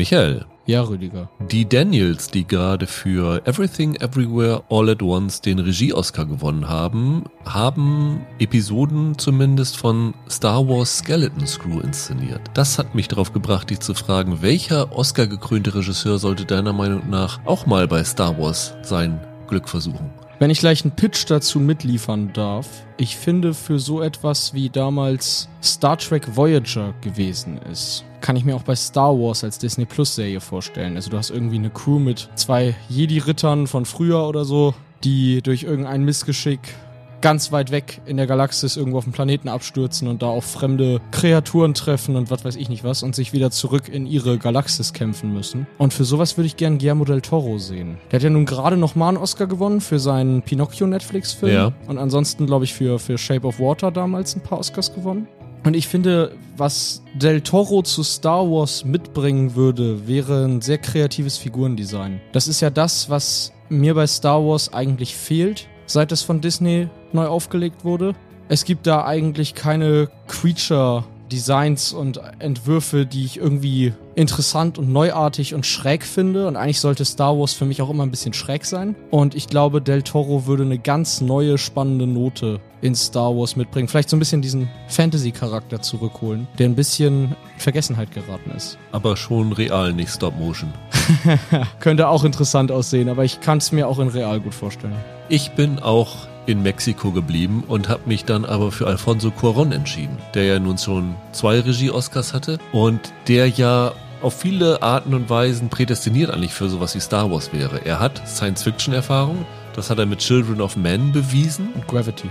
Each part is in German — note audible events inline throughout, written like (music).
Michael. Ja, Rüdiger. Die Daniels, die gerade für Everything Everywhere All at Once den Regie-Oscar gewonnen haben, haben Episoden zumindest von Star Wars Skeleton Screw inszeniert. Das hat mich darauf gebracht, dich zu fragen, welcher Oscar-gekrönte Regisseur sollte deiner Meinung nach auch mal bei Star Wars sein Glück versuchen? Wenn ich gleich einen Pitch dazu mitliefern darf, ich finde für so etwas wie damals Star Trek Voyager gewesen ist, kann ich mir auch bei Star Wars als Disney Plus Serie vorstellen. Also du hast irgendwie eine Crew mit zwei Jedi-Rittern von früher oder so, die durch irgendein Missgeschick ganz weit weg in der Galaxis irgendwo auf dem Planeten abstürzen und da auf fremde Kreaturen treffen und was weiß ich nicht was und sich wieder zurück in ihre Galaxis kämpfen müssen. Und für sowas würde ich gern Guillermo del Toro sehen. Der hat ja nun gerade noch mal einen Oscar gewonnen für seinen Pinocchio Netflix-Film. Ja. Und ansonsten, glaube ich, für, für Shape of Water damals ein paar Oscars gewonnen. Und ich finde, was Del Toro zu Star Wars mitbringen würde, wäre ein sehr kreatives Figurendesign. Das ist ja das, was mir bei Star Wars eigentlich fehlt, seit es von Disney neu aufgelegt wurde. Es gibt da eigentlich keine Creature Designs und Entwürfe, die ich irgendwie interessant und neuartig und schräg finde. Und eigentlich sollte Star Wars für mich auch immer ein bisschen schräg sein. Und ich glaube, Del Toro würde eine ganz neue, spannende Note in Star Wars mitbringen. Vielleicht so ein bisschen diesen Fantasy-Charakter zurückholen, der ein bisschen in Vergessenheit geraten ist. Aber schon real, nicht Stop-Motion. (laughs) Könnte auch interessant aussehen, aber ich kann es mir auch in real gut vorstellen. Ich bin auch in Mexiko geblieben und habe mich dann aber für Alfonso Cuarón entschieden, der ja nun schon zwei Regie-Oscars hatte und der ja auf viele Arten und Weisen prädestiniert eigentlich für sowas wie Star Wars wäre. Er hat Science-Fiction-Erfahrung, das hat er mit Children of Men bewiesen. Und Gravity.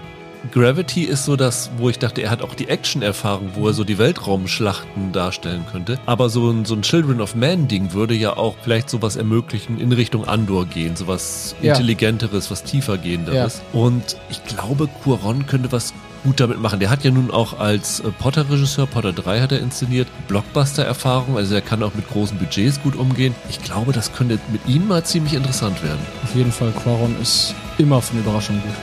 Gravity ist so das, wo ich dachte, er hat auch die Action-Erfahrung, wo er so die Weltraumschlachten darstellen könnte. Aber so ein, so ein Children of Man-Ding würde ja auch vielleicht sowas ermöglichen, in Richtung Andor gehen, sowas Ja. Intelligenteres, was tiefergehenderes. Und ich glaube, Cuaron könnte was gut damit machen. Der hat ja nun auch als äh, Potter-Regisseur, Potter 3 hat er inszeniert, Blockbuster-Erfahrung, also er kann auch mit großen Budgets gut umgehen. Ich glaube, das könnte mit ihm mal ziemlich interessant werden. Auf jeden Fall, Quaron ist immer von Überraschung gut.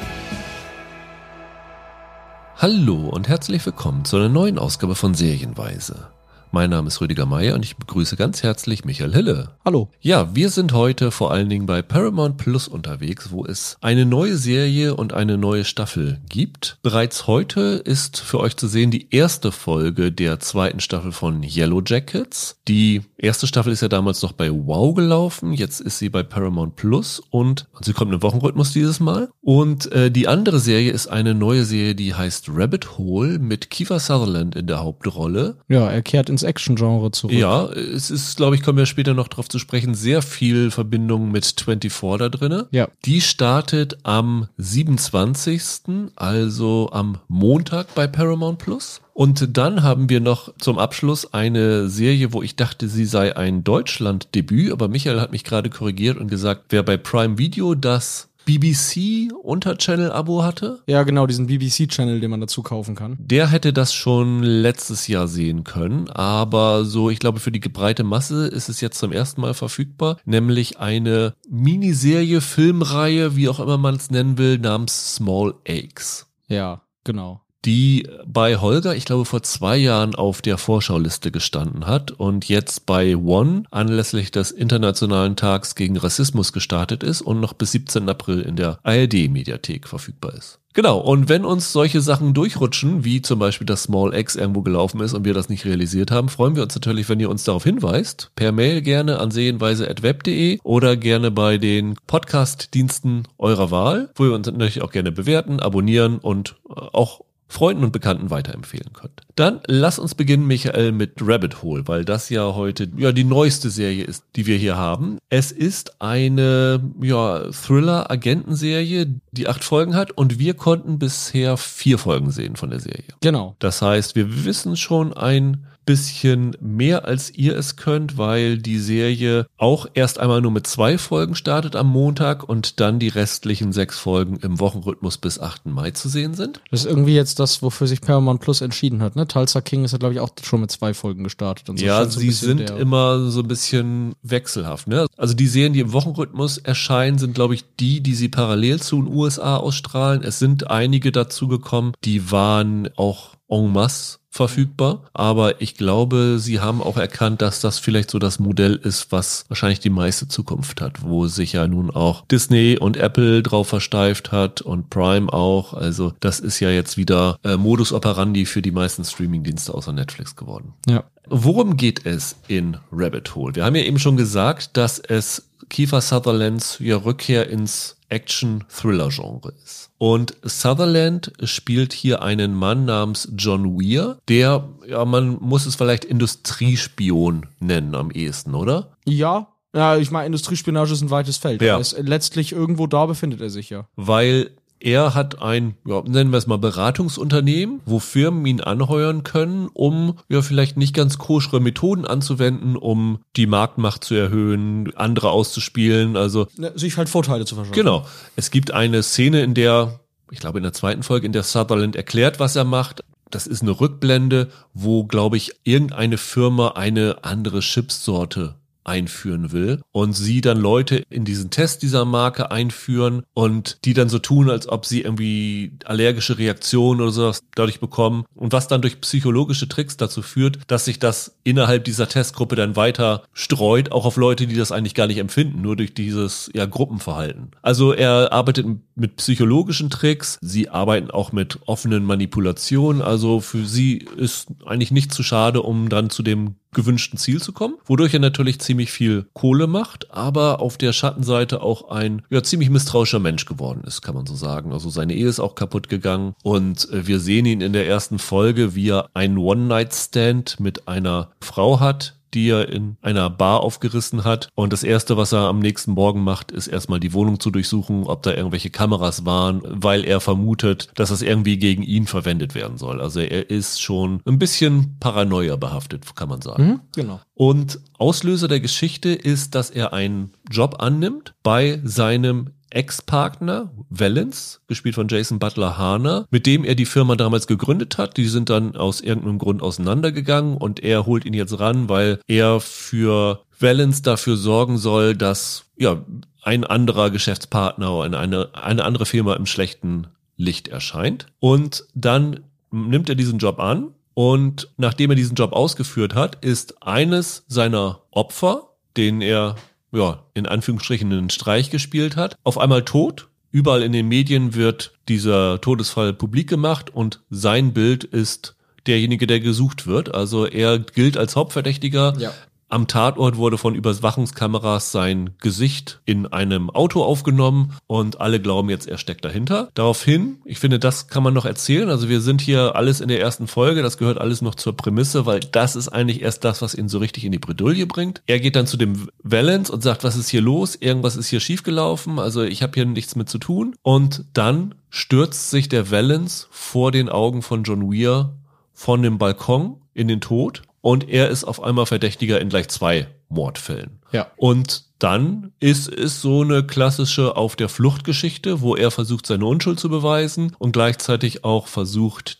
Hallo und herzlich willkommen zu einer neuen Ausgabe von Serienweise. Mein Name ist Rüdiger Meier und ich begrüße ganz herzlich Michael Hille. Hallo. Ja, wir sind heute vor allen Dingen bei Paramount Plus unterwegs, wo es eine neue Serie und eine neue Staffel gibt. Bereits heute ist für euch zu sehen die erste Folge der zweiten Staffel von Yellow Jackets. Die erste Staffel ist ja damals noch bei Wow gelaufen, jetzt ist sie bei Paramount Plus und sie kommt im Wochenrhythmus dieses Mal. Und äh, die andere Serie ist eine neue Serie, die heißt Rabbit Hole mit Kiefer Sutherland in der Hauptrolle. Ja, er kehrt ins Action-Genre zurück. Ja, es ist, glaube ich, kommen wir später noch drauf zu sprechen, sehr viel Verbindung mit 24 da drinne. Ja. Die startet am 27., also am Montag bei Paramount Plus. Und dann haben wir noch zum Abschluss eine Serie, wo ich dachte, sie sei ein Deutschland-Debüt, aber Michael hat mich gerade korrigiert und gesagt, wer bei Prime Video das BBC Unterchannel-Abo hatte, Ja, genau, diesen BBC-Channel, den man dazu kaufen kann. der hätte das schon letztes Jahr sehen können, aber so, ich glaube, für die breite Masse ist es jetzt zum ersten Mal verfügbar, nämlich eine Miniserie, Filmreihe, wie auch immer man es nennen will, namens Small Aches. Ja, genau. Die bei Holger, ich glaube, vor zwei Jahren auf der Vorschauliste gestanden hat und jetzt bei One anlässlich des Internationalen Tags gegen Rassismus gestartet ist und noch bis 17. April in der ARD-Mediathek verfügbar ist. Genau, und wenn uns solche Sachen durchrutschen, wie zum Beispiel das Small X irgendwo gelaufen ist und wir das nicht realisiert haben, freuen wir uns natürlich, wenn ihr uns darauf hinweist. Per Mail gerne an sehenweise.web.de oder gerne bei den Podcast-Diensten eurer Wahl, wo ihr uns natürlich auch gerne bewerten, abonnieren und äh, auch Freunden und Bekannten weiterempfehlen könnt. Dann lass uns beginnen, Michael, mit Rabbit Hole, weil das ja heute ja die neueste Serie ist, die wir hier haben. Es ist eine ja, Thriller-Agentenserie, die acht Folgen hat und wir konnten bisher vier Folgen sehen von der Serie. Genau. Das heißt, wir wissen schon ein bisschen mehr als ihr es könnt, weil die Serie auch erst einmal nur mit zwei Folgen startet am Montag und dann die restlichen sechs Folgen im Wochenrhythmus bis 8. Mai zu sehen sind. Das ist irgendwie jetzt das, wofür sich Paramount Plus entschieden hat, ne? Tulsa King ist ja, glaube ich, auch schon mit zwei Folgen gestartet. Und so ja, so sie sind immer so ein bisschen wechselhaft. Ne? Also die Serien, die im Wochenrhythmus erscheinen, sind, glaube ich, die, die sie parallel zu den USA ausstrahlen. Es sind einige dazu gekommen, die waren auch en masse verfügbar. Aber ich glaube, sie haben auch erkannt, dass das vielleicht so das Modell ist, was wahrscheinlich die meiste Zukunft hat, wo sich ja nun auch Disney und Apple drauf versteift hat und Prime auch. Also das ist ja jetzt wieder äh, Modus operandi für die meisten Streamingdienste außer Netflix geworden. Ja. Worum geht es in Rabbit Hole? Wir haben ja eben schon gesagt, dass es Kiefer Sutherlands ja, Rückkehr ins Action-Thriller-Genre ist. Und Sutherland spielt hier einen Mann namens John Weir, der, ja, man muss es vielleicht Industriespion nennen am ehesten, oder? Ja, ja, ich meine, Industriespionage ist ein weites Feld. Ja. Es, letztlich irgendwo da befindet er sich ja. Weil er hat ein, ja, nennen wir es mal Beratungsunternehmen, wo Firmen ihn anheuern können, um ja vielleicht nicht ganz koschere Methoden anzuwenden, um die Marktmacht zu erhöhen, andere auszuspielen. Also Ne, Sich halt Vorteile zu verschaffen. Genau. Es gibt eine Szene, in der, ich glaube in der zweiten Folge, in der Sutherland erklärt, was er macht. Das ist eine Rückblende, wo, glaube ich, irgendeine Firma eine andere Chipsorte einführen will und sie dann Leute in diesen Test dieser Marke einführen und die dann so tun, als ob sie irgendwie allergische Reaktionen oder sowas dadurch bekommen und was dann durch psychologische Tricks dazu führt, dass sich das innerhalb dieser Testgruppe dann weiter streut, auch auf Leute, die das eigentlich gar nicht empfinden, nur durch dieses ja Gruppenverhalten. Also er arbeitet mit psychologischen Tricks, sie arbeiten auch mit offenen Manipulationen, also für sie ist eigentlich nicht zu schade, um dann zu dem gewünschten Ziel zu kommen, wodurch er natürlich ziemlich viel Kohle macht, aber auf der Schattenseite auch ein ja ziemlich misstrauischer Mensch geworden ist, kann man so sagen. Also seine Ehe ist auch kaputt gegangen und äh, wir sehen ihn in der ersten Folge, wie er einen One-Night-Stand mit einer Frau hat, die er in einer Bar aufgerissen hat. Und das erste, was er am nächsten Morgen macht, ist erstmal die Wohnung zu durchsuchen, ob da irgendwelche Kameras waren, weil er vermutet, dass das irgendwie gegen ihn verwendet werden soll. Also er ist schon ein bisschen Paranoia behaftet, kann man sagen. Mhm, genau. Und Auslöser der Geschichte ist, dass er einen Job annimmt bei seinem Ex-Partner Valence, gespielt von Jason Butler Harner, mit dem er die Firma damals gegründet hat. Die sind dann aus irgendeinem Grund auseinandergegangen und er holt ihn jetzt ran, weil er für Valence dafür sorgen soll, dass ja ein anderer Geschäftspartner oder eine, eine andere Firma im schlechten Licht erscheint. Und dann nimmt er diesen Job an und nachdem er diesen Job ausgeführt hat, ist eines seiner Opfer, den er ja, in Anführungsstrichen einen Streich gespielt hat, auf einmal tot. Überall in den Medien wird dieser Todesfall publik gemacht und sein Bild ist derjenige, der gesucht wird. Also er gilt als Hauptverdächtiger. Ja. Am Tatort wurde von Überwachungskameras sein Gesicht in einem Auto aufgenommen und alle glauben jetzt, er steckt dahinter. Daraufhin, ich finde, das kann man noch erzählen. Also wir sind hier alles in der ersten Folge, das gehört alles noch zur Prämisse, weil das ist eigentlich erst das, was ihn so richtig in die Bredouille bringt. Er geht dann zu dem Valence und sagt, was ist hier los? Irgendwas ist hier schiefgelaufen, also ich habe hier nichts mit zu tun. Und dann stürzt sich der Valence vor den Augen von John Weir von dem Balkon in den Tod und er ist auf einmal Verdächtiger in gleich zwei Mordfällen. Ja. Und dann ist es so eine klassische Auf der Flucht Geschichte, wo er versucht, seine Unschuld zu beweisen und gleichzeitig auch versucht,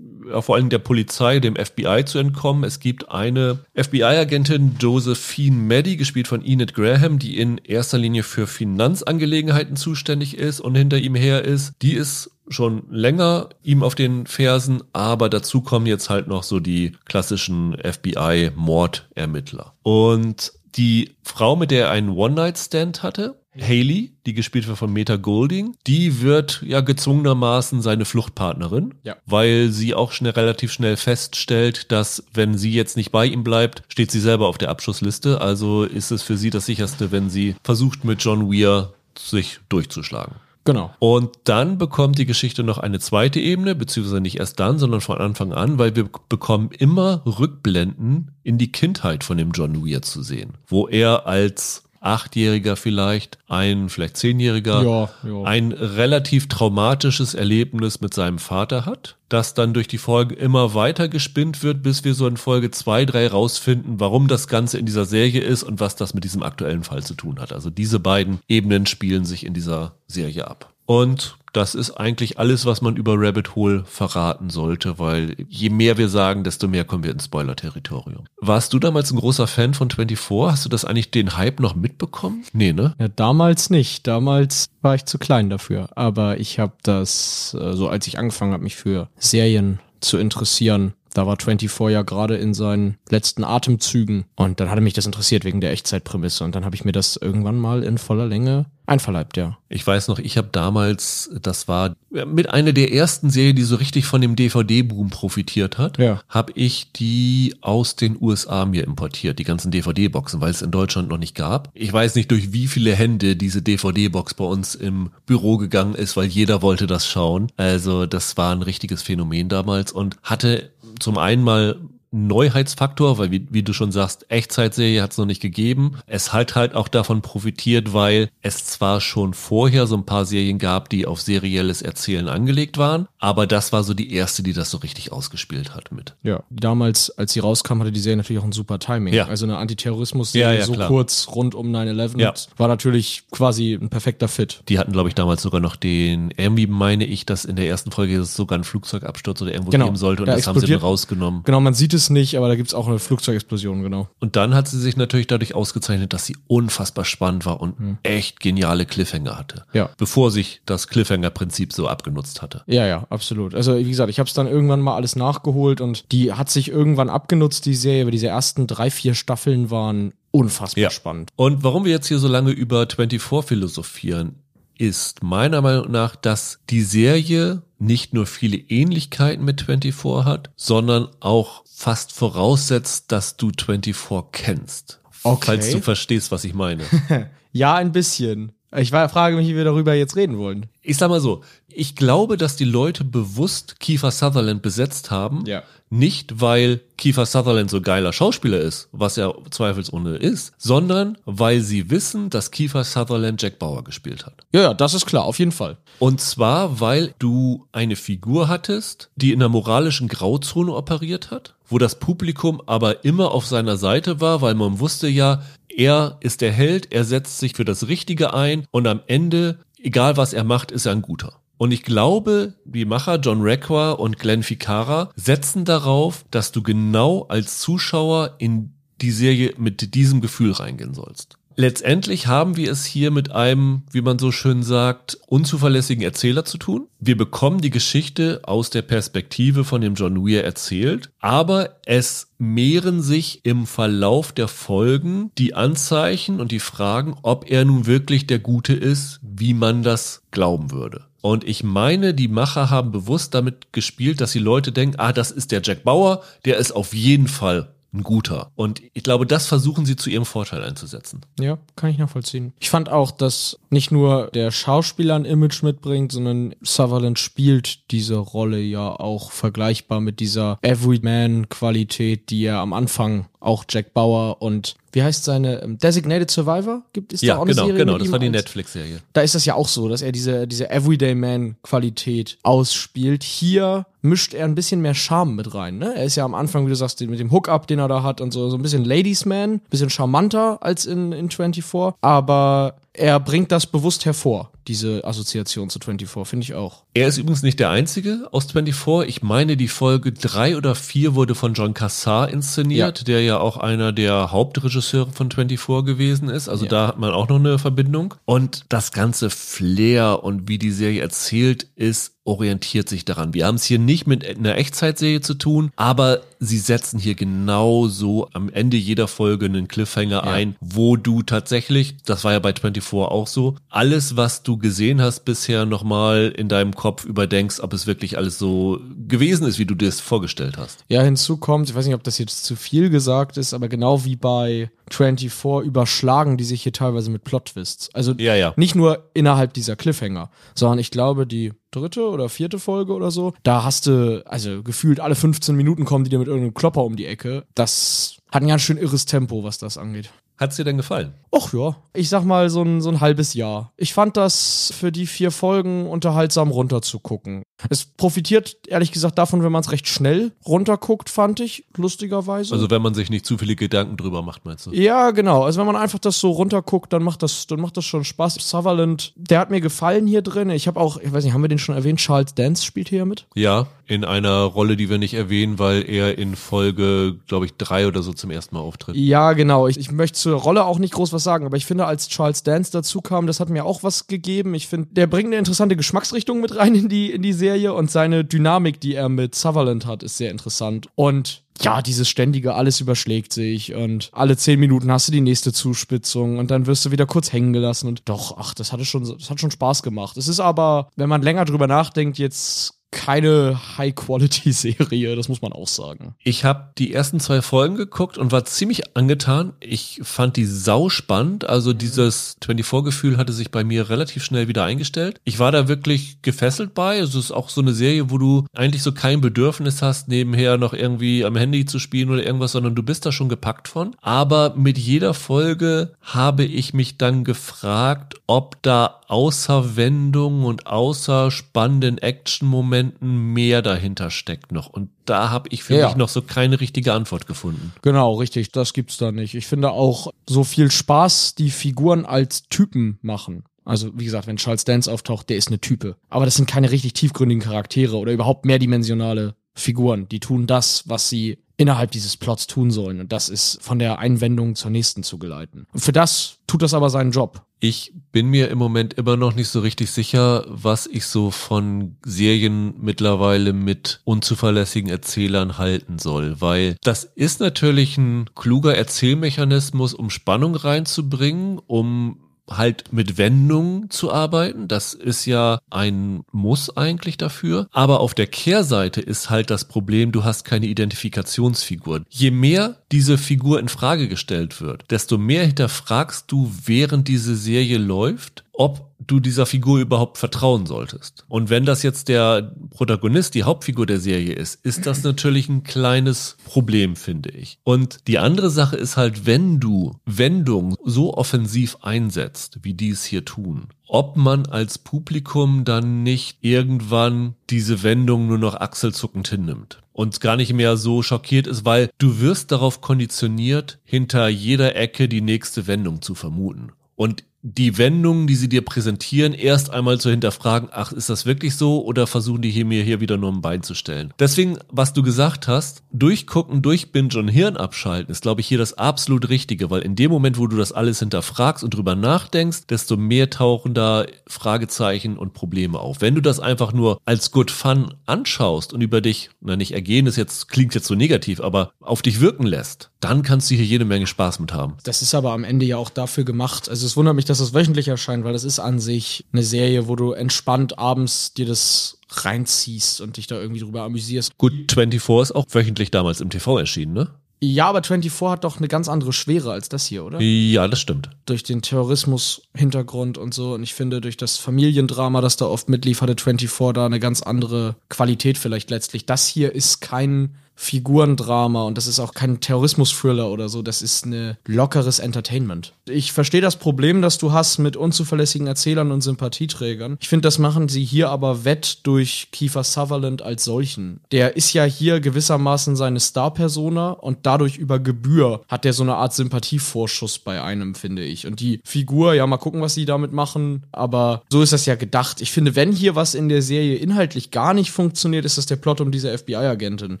vor allem der Polizei, dem FBI zu entkommen. Es gibt eine FBI-Agentin, Josephine Maddy, gespielt von Enid Graham, die in erster Linie für Finanzangelegenheiten zuständig ist und hinter ihm her ist. Die ist schon länger ihm auf den Fersen, aber dazu kommen jetzt halt noch so die klassischen FBI-Mordermittler. Und die Frau, mit der er einen One-Night-Stand hatte, Haley, die gespielt wird von Meta Golding, die wird ja gezwungenermaßen seine Fluchtpartnerin, Ja. weil sie auch schnell relativ schnell feststellt, dass wenn sie jetzt nicht bei ihm bleibt, steht sie selber auf der Abschussliste. Also ist es für sie das sicherste, wenn sie versucht mit John Weir sich durchzuschlagen. Genau. Und dann bekommt die Geschichte noch eine zweite Ebene, beziehungsweise nicht erst dann, sondern von Anfang an, weil wir bekommen immer Rückblenden in die Kindheit von dem John Weir zu sehen, wo er als Achtjähriger vielleicht, ein vielleicht Zehnjähriger, Ja, ja. ein relativ traumatisches Erlebnis mit seinem Vater hat, das dann durch die Folge immer weiter gespinnt wird, bis wir so in Folge zwei, drei rausfinden, warum das Ganze in dieser Serie ist und was das mit diesem aktuellen Fall zu tun hat. Also diese beiden Ebenen spielen sich in dieser Serie ab. Und das ist eigentlich alles, was man über Rabbit Hole verraten sollte, weil je mehr wir sagen, desto mehr kommen wir ins Spoiler-Territorium. Warst du damals ein großer Fan von 24? Hast du das eigentlich den Hype noch mitbekommen? Nee, ne? Ja, damals nicht. Damals war ich zu klein dafür. Aber ich habe das, äh, so als ich angefangen habe, mich für Serien zu interessieren, Da war 24 ja gerade in seinen letzten Atemzügen. Und dann hatte mich das interessiert wegen der Echtzeitprämisse. Und dann habe ich mir das irgendwann mal in voller Länge einverleibt, ja. Ich weiß noch, ich habe damals, das war mit einer der ersten Serien, die so richtig von dem DVD-Boom profitiert hat, Ja. habe ich die aus den USA mir importiert, die ganzen DVD-Boxen, weil es in Deutschland noch nicht gab. Ich weiß nicht, durch wie viele Hände diese DVD-Box bei uns im Büro gegangen ist, weil jeder wollte das schauen. Also das war ein richtiges Phänomen damals und hatte zum einen mal Neuheitsfaktor, weil wie, wie du schon sagst, Echtzeitserie hat es noch nicht gegeben. Es hat halt auch davon profitiert, weil es zwar schon vorher so ein paar Serien gab, die auf serielles Erzählen angelegt waren, aber das war so die erste, die das so richtig ausgespielt hat mit. Ja. Damals, als sie rauskam, hatte die Serie natürlich auch ein super Timing. Ja. Also eine Antiterrorismus-Serie Ja, ja, so klar. kurz rund um 9-11 Ja. war natürlich quasi ein perfekter Fit. Die hatten, glaube ich, damals sogar noch den, irgendwie meine ich, dass in der ersten Folge sogar einen Flugzeugabsturz oder irgendwo Genau. geben sollte und Da das haben sie dann rausgenommen. Genau, man sieht es nicht, aber da gibt's auch eine Flugzeugexplosion, genau. Und dann hat sie sich natürlich dadurch ausgezeichnet, dass sie unfassbar spannend war und echt geniale Cliffhanger hatte. Ja. Bevor sich das Cliffhanger-Prinzip so abgenutzt hatte. Ja, ja, absolut. Also wie gesagt, ich habe es dann irgendwann mal alles nachgeholt und die hat sich irgendwann abgenutzt, die Serie, aber diese ersten drei, vier Staffeln waren unfassbar Ja. spannend. Und warum wir jetzt hier so lange über 24 philosophieren, ist meiner Meinung nach, dass die Serie nicht nur viele Ähnlichkeiten mit 24 hat, sondern auch fast voraussetzt, dass du 24 kennst. Okay. Falls du verstehst, was ich meine. (laughs) Ja, ein bisschen. Ich war, frage mich, wie wir darüber jetzt reden wollen. Ich sag mal so, ich glaube, dass die Leute bewusst Kiefer Sutherland besetzt haben. Ja. Nicht, weil Kiefer Sutherland so geiler Schauspieler ist, was er zweifelsohne ist, sondern weil sie wissen, dass Kiefer Sutherland Jack Bauer gespielt hat. Ja, ja, das ist klar, auf jeden Fall. Und zwar, weil du eine Figur hattest, die in der moralischen Grauzone operiert hat, wo das Publikum aber immer auf seiner Seite war, weil man wusste ja, er ist der Held, er setzt sich für das Richtige ein und am Ende, egal was er macht, ist er ein guter. Und ich glaube, die Macher John Requa und Glenn Ficarra setzen darauf, dass du genau als Zuschauer in die Serie mit diesem Gefühl reingehen sollst. Letztendlich haben wir es hier mit einem, wie man so schön sagt, unzuverlässigen Erzähler zu tun. Wir bekommen die Geschichte aus der Perspektive von dem John Weir erzählt, aber es mehren sich im Verlauf der Folgen die Anzeichen und die Fragen, ob er nun wirklich der Gute ist, wie man das glauben würde. Und ich meine, die Macher haben bewusst damit gespielt, dass die Leute denken, ah, das ist der Jack Bauer, der ist auf jeden Fall ein guter. Und ich glaube, das versuchen sie zu ihrem Vorteil einzusetzen. Ja, kann ich nachvollziehen. Ich fand auch, dass nicht nur der Schauspieler ein Image mitbringt, sondern Sutherland spielt diese Rolle ja auch vergleichbar mit dieser Everyman-Qualität, die er am Anfang auch Jack Bauer und wie heißt seine ähm, Designated Survivor gibt es da Ja, auch eine genau, Serie genau, das war die als- Netflix-Serie. da ist das ja auch so, dass er diese, diese Everyday-Man-Qualität ausspielt. Hier mischt er ein bisschen mehr Charme mit rein. Ne? Er ist ja am Anfang, wie du sagst, mit dem Hookup, den er da hat und so, so ein bisschen Ladies Man, bisschen charmanter als in, in 24. Aber er bringt das bewusst hervor, diese Assoziation zu 24, finde ich auch. Er ist übrigens nicht der einzige aus 24. Ich meine, die Folge drei oder vier wurde von John Cassar inszeniert, Ja. der ja auch einer der Hauptregisseure von 24 gewesen ist. Also Ja. da hat man auch noch eine Verbindung. Und das ganze Flair und wie die Serie erzählt ist, orientiert sich daran. Wir haben es hier nicht mit einer Echtzeitserie zu tun, aber sie setzen hier genau so am Ende jeder Folge einen Cliffhanger ein, wo du tatsächlich, das war ja bei 24 auch so, alles, was du gesehen hast bisher nochmal in deinem Kopf überdenkst, ob es wirklich alles so gewesen ist, wie du dir es vorgestellt hast. Ja, hinzu kommt, ich weiß nicht, ob das jetzt zu viel gesagt ist, aber genau wie bei 24 überschlagen die sich hier teilweise mit Plot-Twists. Also Ja, ja. nicht nur innerhalb dieser Cliffhanger, sondern ich glaube, die dritte oder vierte Folge oder so, da hast du, also gefühlt alle 15 Minuten kommen die dir mit irgendeinem Klopper um die Ecke. Das hat ein ganz schön irres Tempo, was das angeht. Hat's dir denn gefallen? Och ja, ich sag mal so ein, so ein halbes Jahr. Ich fand das für die vier Folgen unterhaltsam runterzugucken. Es profitiert ehrlich gesagt davon, wenn man es recht schnell runterguckt, fand ich, lustigerweise. Also wenn man sich nicht zu viele Gedanken drüber macht, meinst du? Ja, genau. Also wenn man einfach das so runterguckt, dann macht das, dann macht das schon Spaß. Sutherland, der hat mir gefallen hier drin. Ich habe auch, ich weiß nicht, haben wir den schon erwähnt? Charles Dance spielt hier mit. Ja, in einer Rolle, die wir nicht erwähnen, weil er in Folge, glaube ich, drei oder so zum ersten Mal auftritt. Ja, genau. Ich, ich möchte zur Rolle auch nicht groß was sagen, aber ich finde, als Charles Dance dazu kam, das hat mir auch was gegeben. Ich finde, der bringt eine interessante Geschmacksrichtung mit rein in die, in die Serie und seine Dynamik, die er mit Sutherland hat, ist sehr interessant. Und ja, dieses ständige, alles überschlägt sich und alle zehn Minuten hast du die nächste Zuspitzung und dann wirst du wieder kurz hängen gelassen und doch, ach, das hatte schon, das hat schon Spaß gemacht. Es ist aber, wenn man länger drüber nachdenkt, jetzt keine High-Quality-Serie, das muss man auch sagen. Ich habe die ersten zwei Folgen geguckt und war ziemlich angetan. Ich fand die sau spannend. Also dieses 24-Gefühl hatte sich bei mir relativ schnell wieder eingestellt. Ich war da wirklich gefesselt bei. Es ist auch so eine Serie, wo du eigentlich so kein Bedürfnis hast, nebenher noch irgendwie am Handy zu spielen oder irgendwas, sondern du bist da schon gepackt von. Aber mit jeder Folge habe ich mich dann gefragt, ob da außer Wendungen und außer spannenden Action-Momenten Momenten mehr dahinter steckt noch. Und da habe ich für ja. mich noch so keine richtige Antwort gefunden. Genau, richtig, das gibt's da nicht. Ich finde auch so viel Spaß die Figuren als Typen machen. Also, wie gesagt, wenn Charles Dance auftaucht, der ist eine Type. Aber das sind keine richtig tiefgründigen Charaktere oder überhaupt mehrdimensionale Figuren. Die tun das, was sie innerhalb dieses Plots tun sollen. Und das ist von der Einwendung zur nächsten zu geleiten. Und für das tut das aber seinen Job. Ich bin mir im Moment immer noch nicht so richtig sicher, was ich so von Serien mittlerweile mit unzuverlässigen Erzählern halten soll, weil das ist natürlich ein kluger Erzählmechanismus, um Spannung reinzubringen, um halt mit Wendungen zu arbeiten. Das ist ja ein Muss eigentlich dafür. Aber auf der Kehrseite ist halt das Problem, du hast keine Identifikationsfigur. Je mehr diese Figur in Frage gestellt wird, desto mehr hinterfragst du, während diese Serie läuft, ob du dieser Figur überhaupt vertrauen solltest. Und wenn das jetzt der Protagonist, die Hauptfigur der Serie ist, ist das natürlich ein kleines Problem, finde ich. Und die andere Sache ist halt, wenn du Wendung so offensiv einsetzt, wie die es hier tun, ob man als Publikum dann nicht irgendwann diese Wendung nur noch achselzuckend hinnimmt und gar nicht mehr so schockiert ist, weil du wirst darauf konditioniert, hinter jeder Ecke die nächste Wendung zu vermuten. Und die Wendungen, die sie dir präsentieren, erst einmal zu hinterfragen, ach, ist das wirklich so oder versuchen die hier mir hier wieder nur ein Bein zu stellen. Deswegen, was du gesagt hast, durchgucken, durchbingen und Hirn abschalten, ist, glaube ich, hier das absolut Richtige, weil in dem Moment, wo du das alles hinterfragst und drüber nachdenkst, desto mehr tauchen da Fragezeichen und Probleme auf. Wenn du das einfach nur als Good Fun anschaust und über dich, na nicht ergehen, ist jetzt, klingt jetzt so negativ, aber auf dich wirken lässt, dann kannst du hier jede Menge Spaß mit haben. Das ist aber am Ende ja auch dafür gemacht. Also es wundert mich, dass es wöchentlich erscheint, weil das ist an sich eine Serie, wo du entspannt abends dir das reinziehst und dich da irgendwie drüber amüsierst. Gut, 24 ist auch wöchentlich damals im TV erschienen, ne? Ja, aber 24 hat doch eine ganz andere Schwere als das hier, oder? Ja, das stimmt. Durch den Terrorismus-Hintergrund und so. Und ich finde, durch das Familiendrama, das da oft mitlief, hatte 24 da eine ganz andere Qualität vielleicht letztlich. Das hier ist kein Figurendrama und das ist auch kein Terrorismus-Thriller oder so, das ist ein lockeres Entertainment. Ich verstehe das Problem, das du hast mit unzuverlässigen Erzählern und Sympathieträgern. Ich finde, das machen sie hier aber wett durch Kiefer Sutherland als solchen. Der ist ja hier gewissermaßen seine Star-Persona und dadurch über Gebühr hat der so eine Art Sympathievorschuss bei einem, finde ich. Und die Figur, ja, mal gucken, was sie damit machen, aber so ist das ja gedacht. Ich finde, wenn hier was in der Serie inhaltlich gar nicht funktioniert, ist das der Plot um diese FBI-Agentin,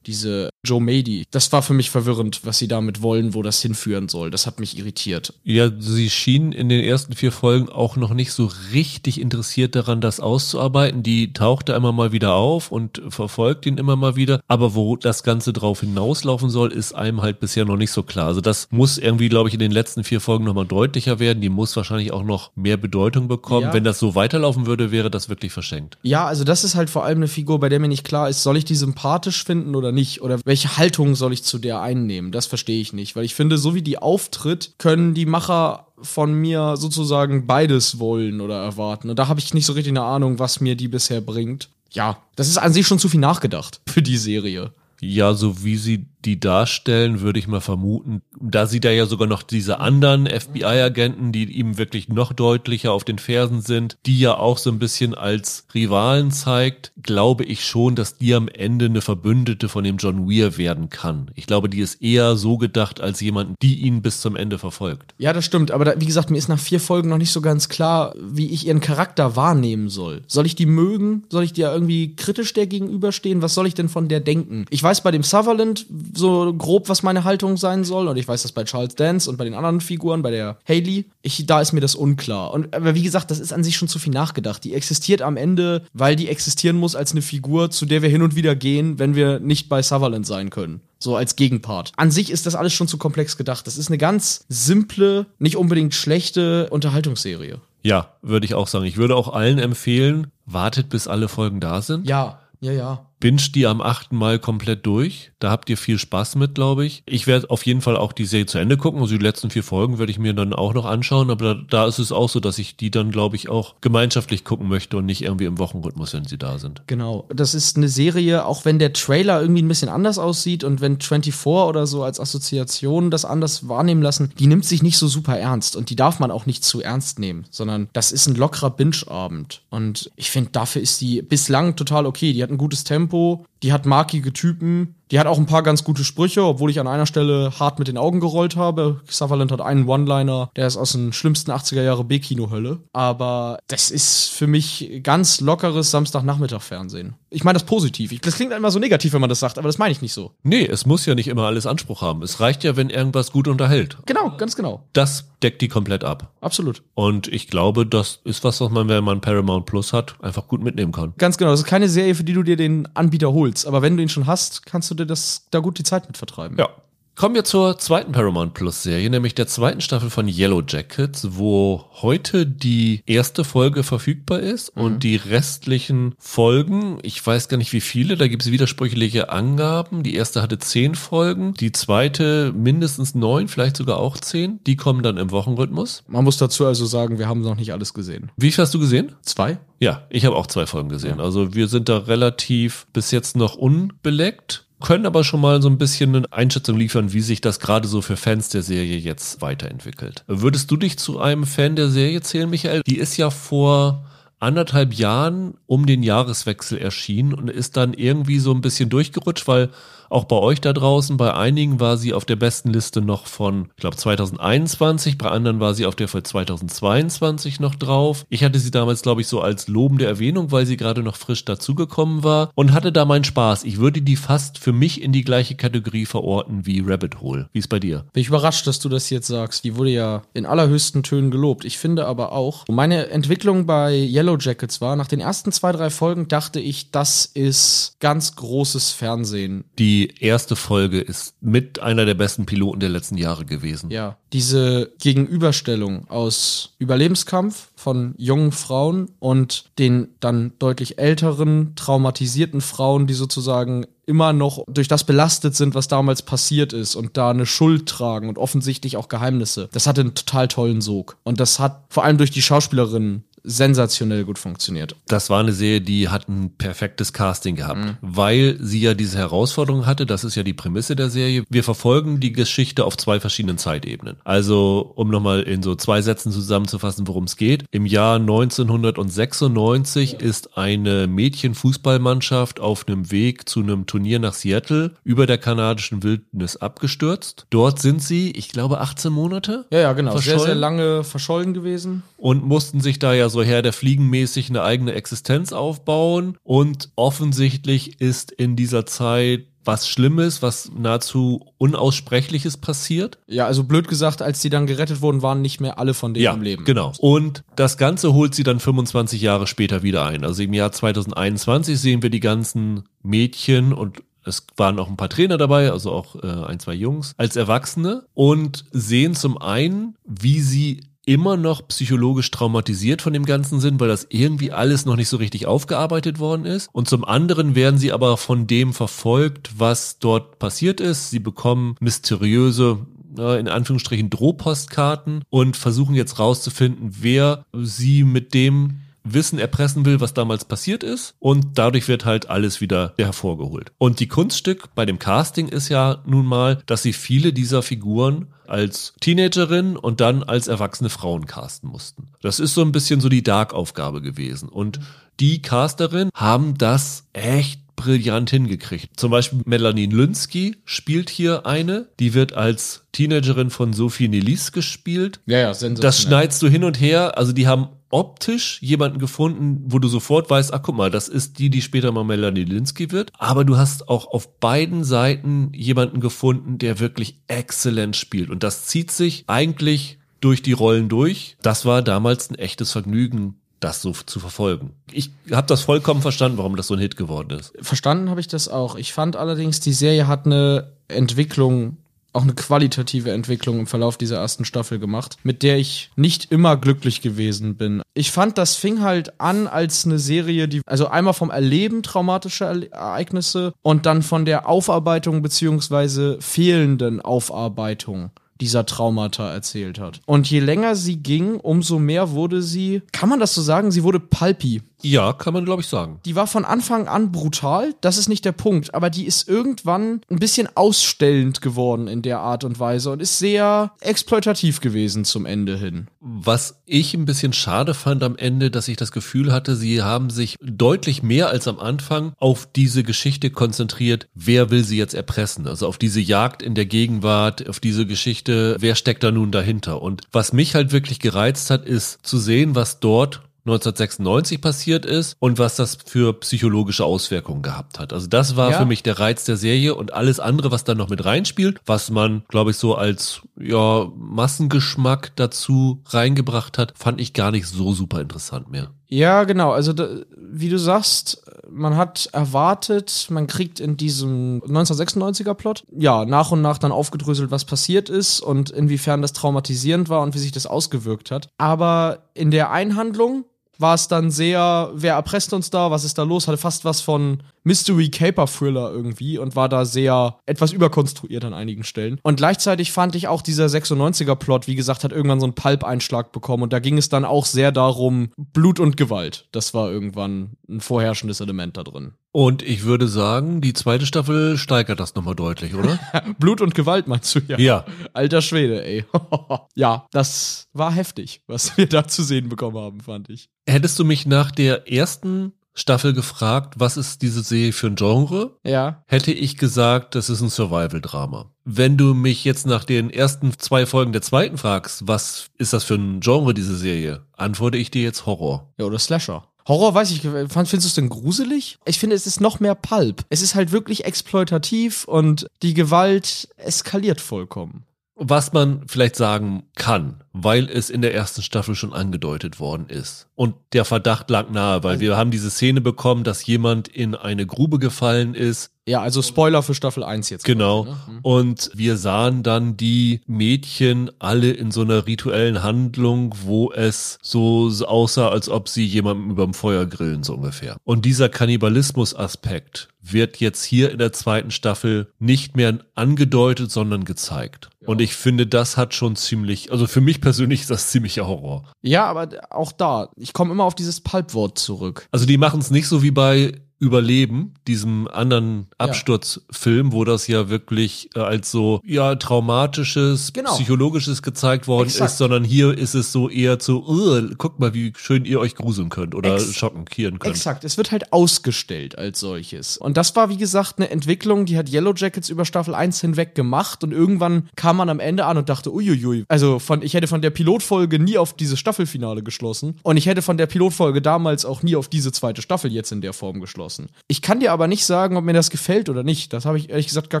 diese Joe Mady. Das war für mich verwirrend, was sie damit wollen, wo das hinführen soll. Das hat mich irritiert. Ja, sie schien in den ersten vier Folgen auch noch nicht so richtig interessiert daran, das auszuarbeiten. Die tauchte immer mal wieder auf und verfolgt ihn immer mal wieder. Aber wo das Ganze drauf hinauslaufen soll, ist einem halt bisher noch nicht so klar. Also das muss irgendwie, glaube ich, in den letzten vier Folgen nochmal deutlicher werden. Die muss wahrscheinlich auch noch mehr Bedeutung bekommen. Ja. Wenn das so weiterlaufen würde, wäre das wirklich verschenkt. Ja, also das ist halt vor allem eine Figur, bei der mir nicht klar ist, soll ich die sympathisch finden oder nicht? Oder welche Haltung soll ich zu der einnehmen? Das verstehe ich nicht, weil ich finde, so wie die auftritt, können die Macher von mir sozusagen beides wollen oder erwarten. Und da habe ich nicht so richtig eine Ahnung, was mir die bisher bringt. Ja, das ist an sich schon zu viel nachgedacht für die Serie. Ja, so wie sie die darstellen, würde ich mal vermuten. Da sieht er ja sogar noch diese anderen FBI-Agenten, die ihm wirklich noch deutlicher auf den Fersen sind, die ja auch so ein bisschen als Rivalen zeigt, glaube ich schon, dass die am Ende eine Verbündete von dem John Weir werden kann. Ich glaube, die ist eher so gedacht als jemand, die ihn bis zum Ende verfolgt. Ja, das stimmt. Aber da, wie gesagt, mir ist nach vier Folgen noch nicht so ganz klar, wie ich ihren Charakter wahrnehmen soll. Soll ich die mögen? Soll ich dir irgendwie kritisch der gegenüberstehen? Was soll ich denn von der denken? Ich weiß bei dem Sutherland, so grob, was meine Haltung sein soll. Und ich weiß das bei Charles Dance und bei den anderen Figuren, bei der Haley. Ich, da ist mir das unklar. Und aber wie gesagt, das ist an sich schon zu viel nachgedacht. Die existiert am Ende, weil die existieren muss als eine Figur, zu der wir hin und wieder gehen, wenn wir nicht bei Sutherland sein können. So als Gegenpart. An sich ist das alles schon zu komplex gedacht. Das ist eine ganz simple, nicht unbedingt schlechte Unterhaltungsserie. Ja, würde ich auch sagen. Ich würde auch allen empfehlen, wartet bis alle Folgen da sind. Ja, ja, ja binge die am achten Mal komplett durch. Da habt ihr viel Spaß mit, glaube ich. Ich werde auf jeden Fall auch die Serie zu Ende gucken. Also die letzten vier Folgen werde ich mir dann auch noch anschauen. Aber da, da ist es auch so, dass ich die dann, glaube ich, auch gemeinschaftlich gucken möchte und nicht irgendwie im Wochenrhythmus, wenn sie da sind. Genau. Das ist eine Serie, auch wenn der Trailer irgendwie ein bisschen anders aussieht und wenn 24 oder so als Assoziation das anders wahrnehmen lassen, die nimmt sich nicht so super ernst und die darf man auch nicht zu ernst nehmen, sondern das ist ein lockerer Binge-Abend. Und ich finde, dafür ist die bislang total okay. Die hat ein gutes Tempo Tempo, die hat markige Typen, die hat auch ein paar ganz gute Sprüche, obwohl ich an einer Stelle hart mit den Augen gerollt habe. Sutherland hat einen One-Liner, der ist aus den schlimmsten 80er Jahre B-Kino-Hölle. Aber das ist für mich ganz lockeres Samstagnachmittag-Fernsehen. Ich meine das positiv. das klingt immer so negativ, wenn man das sagt, aber das meine ich nicht so. Nee, es muss ja nicht immer alles Anspruch haben. Es reicht ja, wenn irgendwas gut unterhält. Genau, ganz genau. Das deckt die komplett ab. Absolut. Und ich glaube, das ist was, was man, wenn man Paramount Plus hat, einfach gut mitnehmen kann. Ganz genau. Das ist keine Serie, für die du dir den Anbieter holst. Aber wenn du ihn schon hast, kannst du dir das da gut die Zeit mit vertreiben. Ja. Kommen wir zur zweiten Paramount Plus Serie, nämlich der zweiten Staffel von Yellow Jackets, wo heute die erste Folge verfügbar ist mhm. und die restlichen Folgen, ich weiß gar nicht wie viele, da gibt es widersprüchliche Angaben. Die erste hatte zehn Folgen, die zweite mindestens neun, vielleicht sogar auch zehn. Die kommen dann im Wochenrhythmus. Man muss dazu also sagen, wir haben noch nicht alles gesehen. Wie viel hast du gesehen? Zwei? Ja, ich habe auch zwei Folgen gesehen. Also wir sind da relativ bis jetzt noch unbeleckt können aber schon mal so ein bisschen eine Einschätzung liefern, wie sich das gerade so für Fans der Serie jetzt weiterentwickelt. Würdest du dich zu einem Fan der Serie zählen, Michael? Die ist ja vor anderthalb Jahren um den Jahreswechsel erschienen und ist dann irgendwie so ein bisschen durchgerutscht, weil auch bei euch da draußen, bei einigen war sie auf der besten Liste noch von, ich glaube, 2021, bei anderen war sie auf der für 2022 noch drauf. Ich hatte sie damals, glaube ich, so als lobende Erwähnung, weil sie gerade noch frisch dazugekommen war und hatte da meinen Spaß. Ich würde die fast für mich in die gleiche Kategorie verorten wie Rabbit Hole. Wie ist bei dir? Bin ich überrascht, dass du das jetzt sagst. Die wurde ja in allerhöchsten Tönen gelobt. Ich finde aber auch, meine Entwicklung bei Yellow Jackets war, nach den ersten zwei, drei Folgen dachte ich, das ist ganz großes Fernsehen. Die die erste Folge ist mit einer der besten Piloten der letzten Jahre gewesen. Ja, diese Gegenüberstellung aus Überlebenskampf von jungen Frauen und den dann deutlich älteren, traumatisierten Frauen, die sozusagen immer noch durch das belastet sind, was damals passiert ist und da eine Schuld tragen und offensichtlich auch Geheimnisse. Das hatte einen total tollen Sog. Und das hat vor allem durch die Schauspielerinnen sensationell gut funktioniert. Das war eine Serie, die hat ein perfektes Casting gehabt, mhm. weil sie ja diese Herausforderung hatte. Das ist ja die Prämisse der Serie. Wir verfolgen die Geschichte auf zwei verschiedenen Zeitebenen. Also, um nochmal in so zwei Sätzen zusammenzufassen, worum es geht. Im Jahr 1996 ist eine Mädchenfußballmannschaft auf einem Weg zu einem Turnier nach Seattle über der kanadischen Wildnis abgestürzt. Dort sind sie, ich glaube, 18 Monate. Ja, ja, genau. Sehr, sehr lange verschollen gewesen. Und mussten sich da ja so Herr der Fliegen mäßig eine eigene Existenz aufbauen und offensichtlich ist in dieser Zeit was Schlimmes, was nahezu Unaussprechliches passiert. Ja, also blöd gesagt, als die dann gerettet wurden, waren nicht mehr alle von denen ja, im Leben. Genau. Und das Ganze holt sie dann 25 Jahre später wieder ein. Also im Jahr 2021 sehen wir die ganzen Mädchen und es waren auch ein paar Trainer dabei, also auch äh, ein, zwei Jungs, als Erwachsene und sehen zum einen, wie sie immer noch psychologisch traumatisiert von dem Ganzen sind, weil das irgendwie alles noch nicht so richtig aufgearbeitet worden ist. Und zum anderen werden sie aber von dem verfolgt, was dort passiert ist. Sie bekommen mysteriöse in Anführungsstrichen Drohpostkarten und versuchen jetzt rauszufinden, wer sie mit dem Wissen erpressen will, was damals passiert ist. Und dadurch wird halt alles wieder hervorgeholt. Und die Kunststück bei dem Casting ist ja nun mal, dass sie viele dieser Figuren als Teenagerin und dann als erwachsene Frauen casten mussten. Das ist so ein bisschen so die Dark-Aufgabe gewesen. Und die Casterin haben das echt brillant hingekriegt. Zum Beispiel Melanie Lünsky spielt hier eine, die wird als Teenagerin von Sophie Nelis gespielt. Ja, ja, sensationell. Das schneidest du hin und her, also die haben optisch jemanden gefunden, wo du sofort weißt, ach guck mal, das ist die, die später mal Melanie Linsky wird. Aber du hast auch auf beiden Seiten jemanden gefunden, der wirklich exzellent spielt. Und das zieht sich eigentlich durch die Rollen durch. Das war damals ein echtes Vergnügen, das so zu verfolgen. Ich habe das vollkommen verstanden, warum das so ein Hit geworden ist. Verstanden habe ich das auch. Ich fand allerdings, die Serie hat eine Entwicklung auch eine qualitative Entwicklung im Verlauf dieser ersten Staffel gemacht, mit der ich nicht immer glücklich gewesen bin. Ich fand, das fing halt an als eine Serie, die, also einmal vom Erleben traumatischer Ereignisse und dann von der Aufarbeitung beziehungsweise fehlenden Aufarbeitung dieser Traumata erzählt hat. Und je länger sie ging, umso mehr wurde sie, kann man das so sagen, sie wurde pulpy. Ja, kann man glaube ich sagen. Die war von Anfang an brutal, das ist nicht der Punkt, aber die ist irgendwann ein bisschen ausstellend geworden in der Art und Weise und ist sehr exploitativ gewesen zum Ende hin. Was ich ein bisschen schade fand am Ende, dass ich das Gefühl hatte, sie haben sich deutlich mehr als am Anfang auf diese Geschichte konzentriert, wer will sie jetzt erpressen, also auf diese Jagd in der Gegenwart, auf diese Geschichte, wer steckt da nun dahinter. Und was mich halt wirklich gereizt hat, ist zu sehen, was dort 1996 passiert ist und was das für psychologische Auswirkungen gehabt hat. Also das war ja. für mich der Reiz der Serie und alles andere, was dann noch mit reinspielt, was man, glaube ich, so als ja Massengeschmack dazu reingebracht hat, fand ich gar nicht so super interessant mehr. Ja, genau. Also da, wie du sagst, man hat erwartet, man kriegt in diesem 1996er Plot ja nach und nach dann aufgedröselt, was passiert ist und inwiefern das traumatisierend war und wie sich das ausgewirkt hat. Aber in der Einhandlung war es dann sehr, wer erpresst uns da, was ist da los, hatte fast was von Mystery Caper Thriller irgendwie und war da sehr etwas überkonstruiert an einigen Stellen. Und gleichzeitig fand ich auch dieser 96er Plot, wie gesagt, hat irgendwann so einen Pulp-Einschlag bekommen und da ging es dann auch sehr darum, Blut und Gewalt. Das war irgendwann ein vorherrschendes Element da drin. Und ich würde sagen, die zweite Staffel steigert das nochmal deutlich, oder? (laughs) Blut und Gewalt meinst du ja? Ja. Alter Schwede, ey. (laughs) ja, das war heftig, was wir da zu sehen bekommen haben, fand ich. Hättest du mich nach der ersten Staffel gefragt, was ist diese Serie für ein Genre? Ja. Hätte ich gesagt, das ist ein Survival-Drama. Wenn du mich jetzt nach den ersten zwei Folgen der zweiten fragst, was ist das für ein Genre, diese Serie, antworte ich dir jetzt Horror. Ja, oder Slasher. Horror weiß ich, findest du es denn gruselig? Ich finde, es ist noch mehr Pulp. Es ist halt wirklich exploitativ und die Gewalt eskaliert vollkommen. Was man vielleicht sagen kann, weil es in der ersten Staffel schon angedeutet worden ist. Und der Verdacht lag nahe, weil wir haben diese Szene bekommen, dass jemand in eine Grube gefallen ist. Ja, also Spoiler für Staffel 1 jetzt. Genau. Quasi, ne? Hm. Und wir sahen dann die Mädchen alle in so einer rituellen Handlung, wo es so aussah, als ob sie jemandem überm Feuer grillen, so ungefähr. Und dieser Kannibalismus-Aspekt wird jetzt hier in der zweiten Staffel nicht mehr angedeutet, sondern gezeigt. Ja. Und ich finde, das hat schon ziemlich, also für mich persönlich ist das ziemlicher Horror. Ja, aber auch da, ich komme immer auf dieses Pulpwort zurück. Also die machen es nicht so wie bei Überleben, diesem anderen Absturzfilm, wo das ja wirklich äh, als so ja traumatisches, genau. psychologisches gezeigt worden Exakt. ist, sondern hier ist es so eher zu, uh, guckt mal, wie schön ihr euch gruseln könnt oder Ex schockieren könnt. Exakt, es wird halt ausgestellt als solches. Und das war wie gesagt eine Entwicklung, die hat Yellow Jackets über Staffel 1 hinweg gemacht und irgendwann kam man am Ende an und dachte, uiuiui, also von ich hätte von der Pilotfolge nie auf diese Staffelfinale geschlossen und ich hätte von der Pilotfolge damals auch nie auf diese zweite Staffel jetzt in der Form geschlossen abgeschlossen. Ich kann dir aber nicht sagen, ob mir das gefällt oder nicht. Das habe ich ehrlich gesagt gar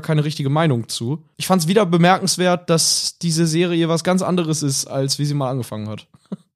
keine richtige Meinung zu. Ich fand es wieder bemerkenswert, dass diese Serie was ganz anderes ist, als wie sie mal angefangen hat.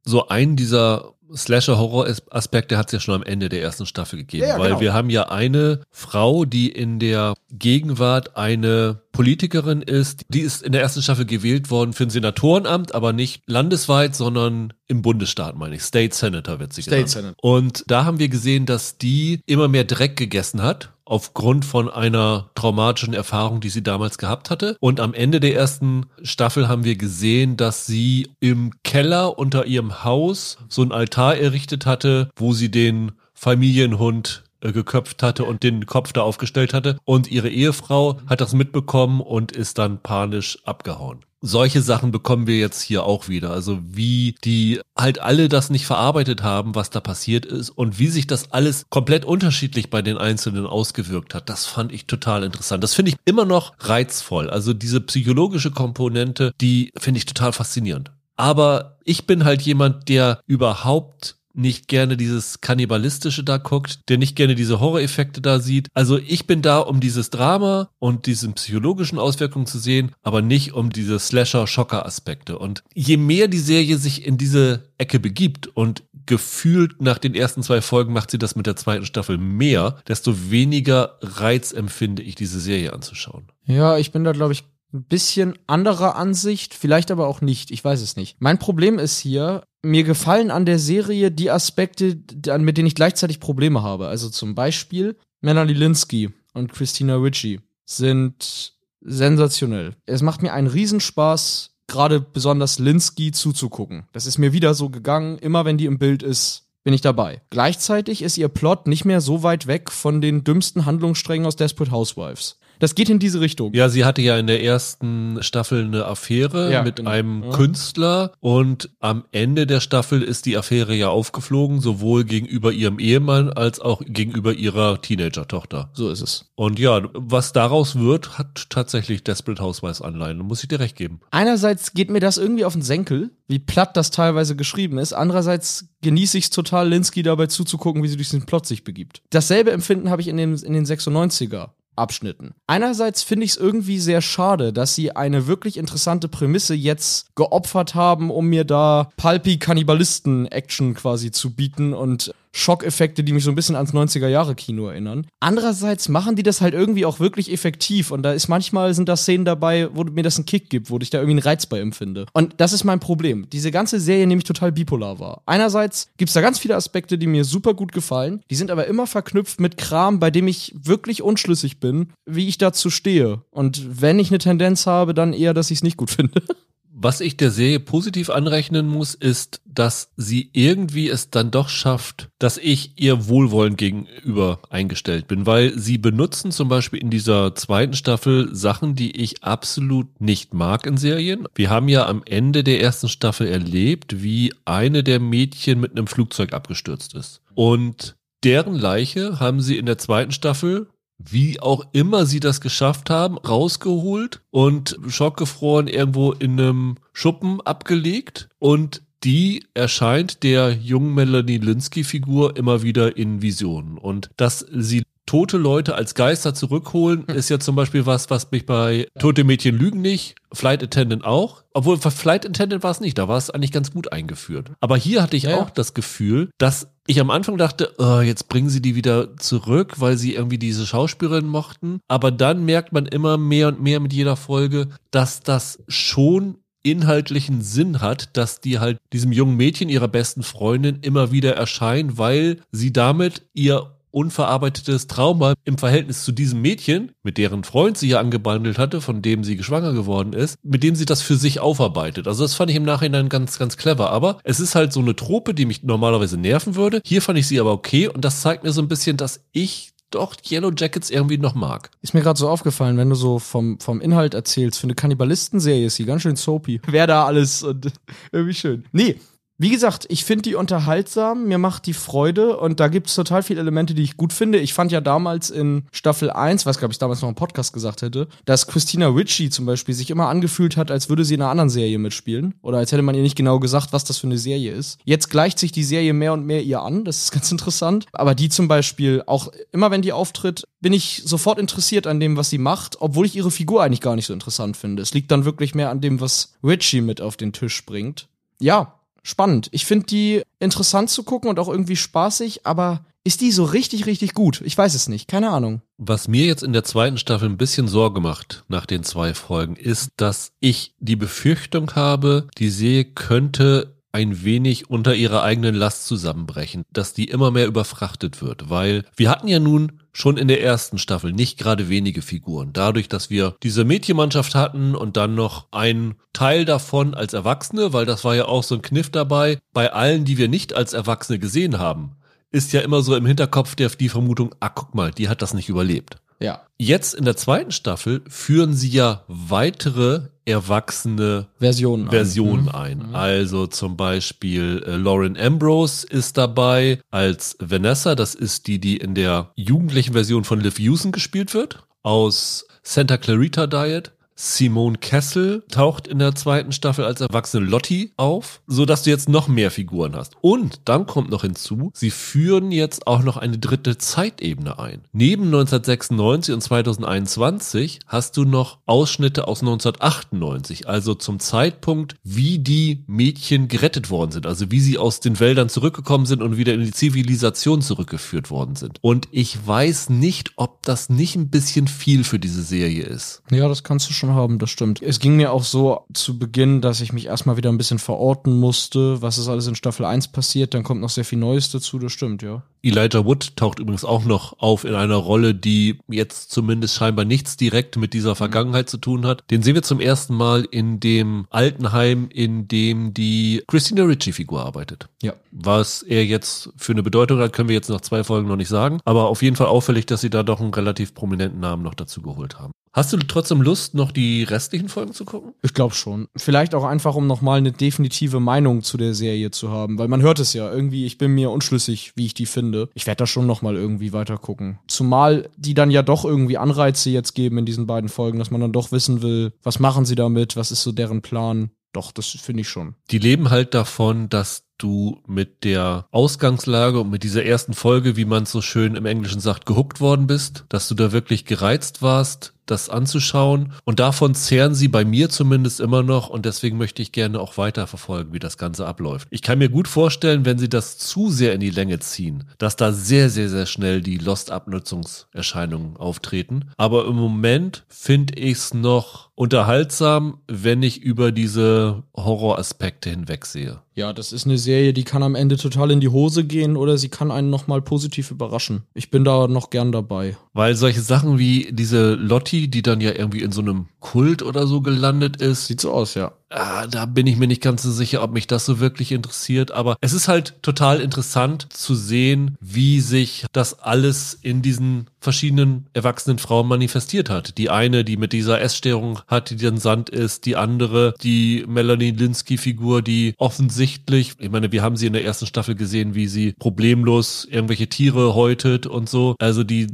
So ein dieser Slasher-Horror-Aspekte hat es ja schon am Ende der ersten Staffel gegeben, ja, ja, weil genau. wir haben ja eine Frau, die in der Gegenwart eine Politikerin ist. Die ist in der ersten Staffel gewählt worden für ein Senatorenamt, aber nicht landesweit, sondern im Bundesstaat, meine ich. State Senator wird sie State genannt. Senator. Und da haben wir gesehen, dass die immer mehr Dreck gegessen hat aufgrund von einer traumatischen Erfahrung, die sie damals gehabt hatte. Und am Ende der ersten Staffel haben wir gesehen, dass sie im Keller unter ihrem Haus so ein Altar errichtet hatte, wo sie den Familienhund äh, geköpft hatte und den Kopf da aufgestellt hatte. Und ihre Ehefrau hat das mitbekommen und ist dann panisch abgehauen. Solche Sachen bekommen wir jetzt hier auch wieder. Also wie die halt alle das nicht verarbeitet haben, was da passiert ist und wie sich das alles komplett unterschiedlich bei den Einzelnen ausgewirkt hat. Das fand ich total interessant. Das finde ich immer noch reizvoll. Also diese psychologische Komponente, die finde ich total faszinierend. Aber ich bin halt jemand, der überhaupt nicht gerne dieses Kannibalistische da guckt, der nicht gerne diese Horror-Effekte da sieht. Also ich bin da, um dieses Drama und diesen psychologischen Auswirkungen zu sehen, aber nicht um diese Slasher-Schocker-Aspekte. Und je mehr die Serie sich in diese Ecke begibt und gefühlt nach den ersten zwei Folgen macht sie das mit der zweiten Staffel mehr, desto weniger Reiz empfinde ich, diese Serie anzuschauen. Ja, ich bin da, glaube ich, ein bisschen anderer Ansicht, vielleicht aber auch nicht, ich weiß es nicht. Mein Problem ist hier, mir gefallen an der Serie die Aspekte, mit denen ich gleichzeitig Probleme habe. Also zum Beispiel Melanie Linsky und Christina Ritchie sind sensationell. Es macht mir einen Riesenspaß, gerade besonders Linsky zuzugucken. Das ist mir wieder so gegangen, immer wenn die im Bild ist, bin ich dabei. Gleichzeitig ist ihr Plot nicht mehr so weit weg von den dümmsten Handlungssträngen aus Desperate Housewives. Das geht in diese Richtung. Ja, sie hatte ja in der ersten Staffel eine Affäre ja, mit genau. einem ja. Künstler und am Ende der Staffel ist die Affäre ja aufgeflogen, sowohl gegenüber ihrem Ehemann als auch gegenüber ihrer Teenager-Tochter. So ist es. Und ja, was daraus wird, hat tatsächlich Desperate Housewives Anleihen, muss ich dir recht geben. Einerseits geht mir das irgendwie auf den Senkel, wie platt das teilweise geschrieben ist. Andererseits genieße ich es total, Linsky dabei zuzugucken, wie sie durch den Plot sich begibt. Dasselbe Empfinden habe ich in, dem, in den 96er Abschnitten. Einerseits finde ich es irgendwie sehr schade, dass sie eine wirklich interessante Prämisse jetzt geopfert haben, um mir da pulpy Kannibalisten-Action quasi zu bieten und Schockeffekte, die mich so ein bisschen ans 90er-Jahre-Kino erinnern. Andererseits machen die das halt irgendwie auch wirklich effektiv und da ist manchmal sind da Szenen dabei, wo mir das einen Kick gibt, wo ich da irgendwie einen Reiz bei empfinde. Und das ist mein Problem. Diese ganze Serie nämlich total bipolar war. Einerseits gibt es da ganz viele Aspekte, die mir super gut gefallen, die sind aber immer verknüpft mit Kram, bei dem ich wirklich unschlüssig bin, wie ich dazu stehe. Und wenn ich eine Tendenz habe, dann eher, dass ich es nicht gut finde. (laughs) Was ich der Serie positiv anrechnen muss, ist, dass sie irgendwie es dann doch schafft, dass ich ihr Wohlwollen gegenüber eingestellt bin, weil sie benutzen zum Beispiel in dieser zweiten Staffel Sachen, die ich absolut nicht mag in Serien. Wir haben ja am Ende der ersten Staffel erlebt, wie eine der Mädchen mit einem Flugzeug abgestürzt ist. Und deren Leiche haben sie in der zweiten Staffel wie auch immer sie das geschafft haben, rausgeholt und schockgefroren irgendwo in einem Schuppen abgelegt und die erscheint der jungen Melanie Linsky-Figur immer wieder in Visionen. Und dass sie tote Leute als Geister zurückholen, hm. ist ja zum Beispiel was, was mich bei Tote Mädchen lügen nicht, Flight Attendant auch. Obwohl, Flight Attendant war es nicht, da war es eigentlich ganz gut eingeführt. Aber hier hatte ich ja. auch das Gefühl, dass ich am Anfang dachte, oh, jetzt bringen sie die wieder zurück, weil sie irgendwie diese Schauspielerin mochten. Aber dann merkt man immer mehr und mehr mit jeder Folge, dass das schon inhaltlichen Sinn hat, dass die halt diesem jungen Mädchen, ihrer besten Freundin, immer wieder erscheinen, weil sie damit ihr unverarbeitetes Trauma im Verhältnis zu diesem Mädchen, mit deren Freund sie ja angebandelt hatte, von dem sie geschwanger geworden ist, mit dem sie das für sich aufarbeitet. Also das fand ich im Nachhinein ganz, ganz clever. Aber es ist halt so eine Trope, die mich normalerweise nerven würde. Hier fand ich sie aber okay und das zeigt mir so ein bisschen, dass ich doch Yellow Jackets irgendwie noch mag. Ist mir gerade so aufgefallen, wenn du so vom, vom Inhalt erzählst. Für eine Kannibalistenserie ist sie ganz schön soapy. Wer da alles und (laughs) irgendwie schön. Nee, wie gesagt, ich finde die unterhaltsam, mir macht die Freude und da gibt es total viele Elemente, die ich gut finde. Ich fand ja damals in Staffel 1, was glaube ich damals noch im Podcast gesagt hätte, dass Christina Ritchie zum Beispiel sich immer angefühlt hat, als würde sie in einer anderen Serie mitspielen. Oder als hätte man ihr nicht genau gesagt, was das für eine Serie ist. Jetzt gleicht sich die Serie mehr und mehr ihr an, das ist (laughs) ganz interessant. Aber die zum Beispiel, auch immer wenn die auftritt, bin ich sofort interessiert an dem, was sie macht, obwohl ich ihre Figur eigentlich gar nicht so interessant finde. Es liegt dann wirklich mehr an dem, was Ritchie mit auf den Tisch bringt. Ja, spannend. Ich finde die interessant zu gucken und auch irgendwie spaßig, aber ist die so richtig, richtig gut? Ich weiß es nicht. Keine Ahnung. Was mir jetzt in der zweiten Staffel ein bisschen Sorge macht nach den zwei Folgen, ist, dass ich die Befürchtung habe, die Serie könnte ein wenig unter ihrer eigenen Last zusammenbrechen, dass die immer mehr überfrachtet wird, weil wir hatten ja nun schon in der ersten Staffel nicht gerade wenige Figuren. Dadurch, dass wir diese Mädchenmannschaft hatten und dann noch einen Teil davon als Erwachsene, weil das war ja auch so ein Kniff dabei, bei allen, die wir nicht als Erwachsene gesehen haben, ist ja immer so im Hinterkopf der, die Vermutung, ah, guck mal, die hat das nicht überlebt. Ja. Jetzt in der zweiten Staffel führen sie ja weitere erwachsene Versionen, Versionen ein. ein. Mhm. Also zum Beispiel äh, Lauren Ambrose ist dabei als Vanessa. Das ist die, die in der jugendlichen Version von Liv Usen gespielt wird. Aus Santa Clarita Diet. Simone Kessel taucht in der zweiten Staffel als erwachsene Lotti auf, so dass du jetzt noch mehr Figuren hast. Und dann kommt noch hinzu, sie führen jetzt auch noch eine dritte Zeitebene ein. Neben 1996 und 2021 hast du noch Ausschnitte aus 1998, also zum Zeitpunkt, wie die Mädchen gerettet worden sind, also wie sie aus den Wäldern zurückgekommen sind und wieder in die Zivilisation zurückgeführt worden sind. Und ich weiß nicht, ob das nicht ein bisschen viel für diese Serie ist. Ja, das kannst du schon haben, das stimmt. Es ging mir auch so zu Beginn, dass ich mich erstmal wieder ein bisschen verorten musste, was ist alles in Staffel 1 passiert, dann kommt noch sehr viel Neues dazu, das stimmt, ja. Elijah Wood taucht übrigens auch noch auf in einer Rolle, die jetzt zumindest scheinbar nichts direkt mit dieser Vergangenheit zu tun hat. Den sehen wir zum ersten Mal in dem Altenheim, in dem die Christina Ritchie-Figur arbeitet. Ja. Was er jetzt für eine Bedeutung hat, können wir jetzt nach zwei Folgen noch nicht sagen. Aber auf jeden Fall auffällig, dass sie da doch einen relativ prominenten Namen noch dazu geholt haben. Hast du trotzdem Lust, noch die restlichen Folgen zu gucken? Ich glaube schon. Vielleicht auch einfach, um nochmal eine definitive Meinung zu der Serie zu haben, weil man hört es ja irgendwie, ich bin mir unschlüssig, wie ich die finde. Ich werde da schon nochmal irgendwie weiter gucken. Zumal die dann ja doch irgendwie Anreize jetzt geben in diesen beiden Folgen, dass man dann doch wissen will, was machen sie damit, was ist so deren Plan. Doch, das finde ich schon. Die leben halt davon, dass du mit der Ausgangslage und mit dieser ersten Folge, wie man so schön im Englischen sagt, gehuckt worden bist, dass du da wirklich gereizt warst, das anzuschauen. Und davon zehren sie bei mir zumindest immer noch und deswegen möchte ich gerne auch weiter verfolgen, wie das Ganze abläuft. Ich kann mir gut vorstellen, wenn sie das zu sehr in die Länge ziehen, dass da sehr, sehr, sehr schnell die Lost-Abnutzungserscheinungen auftreten. Aber im Moment finde ich es noch unterhaltsam, wenn ich über diese Horroraspekte hinwegsehe. Ja, das ist eine Serie, die kann am Ende total in die Hose gehen oder sie kann einen nochmal positiv überraschen. Ich bin da noch gern dabei. Weil solche Sachen wie diese Lotti, die dann ja irgendwie in so einem Kult oder so gelandet ist. Sieht so aus, ja. Ah, da bin ich mir nicht ganz so sicher, ob mich das so wirklich interessiert. Aber es ist halt total interessant zu sehen, wie sich das alles in diesen verschiedenen erwachsenen Frauen manifestiert hat. Die eine, die mit dieser Essstörung hat, die dann Sand ist. Die andere, die Melanie Linsky-Figur, die offensichtlich, ich meine, wir haben sie in der ersten Staffel gesehen, wie sie problemlos irgendwelche Tiere häutet und so. Also die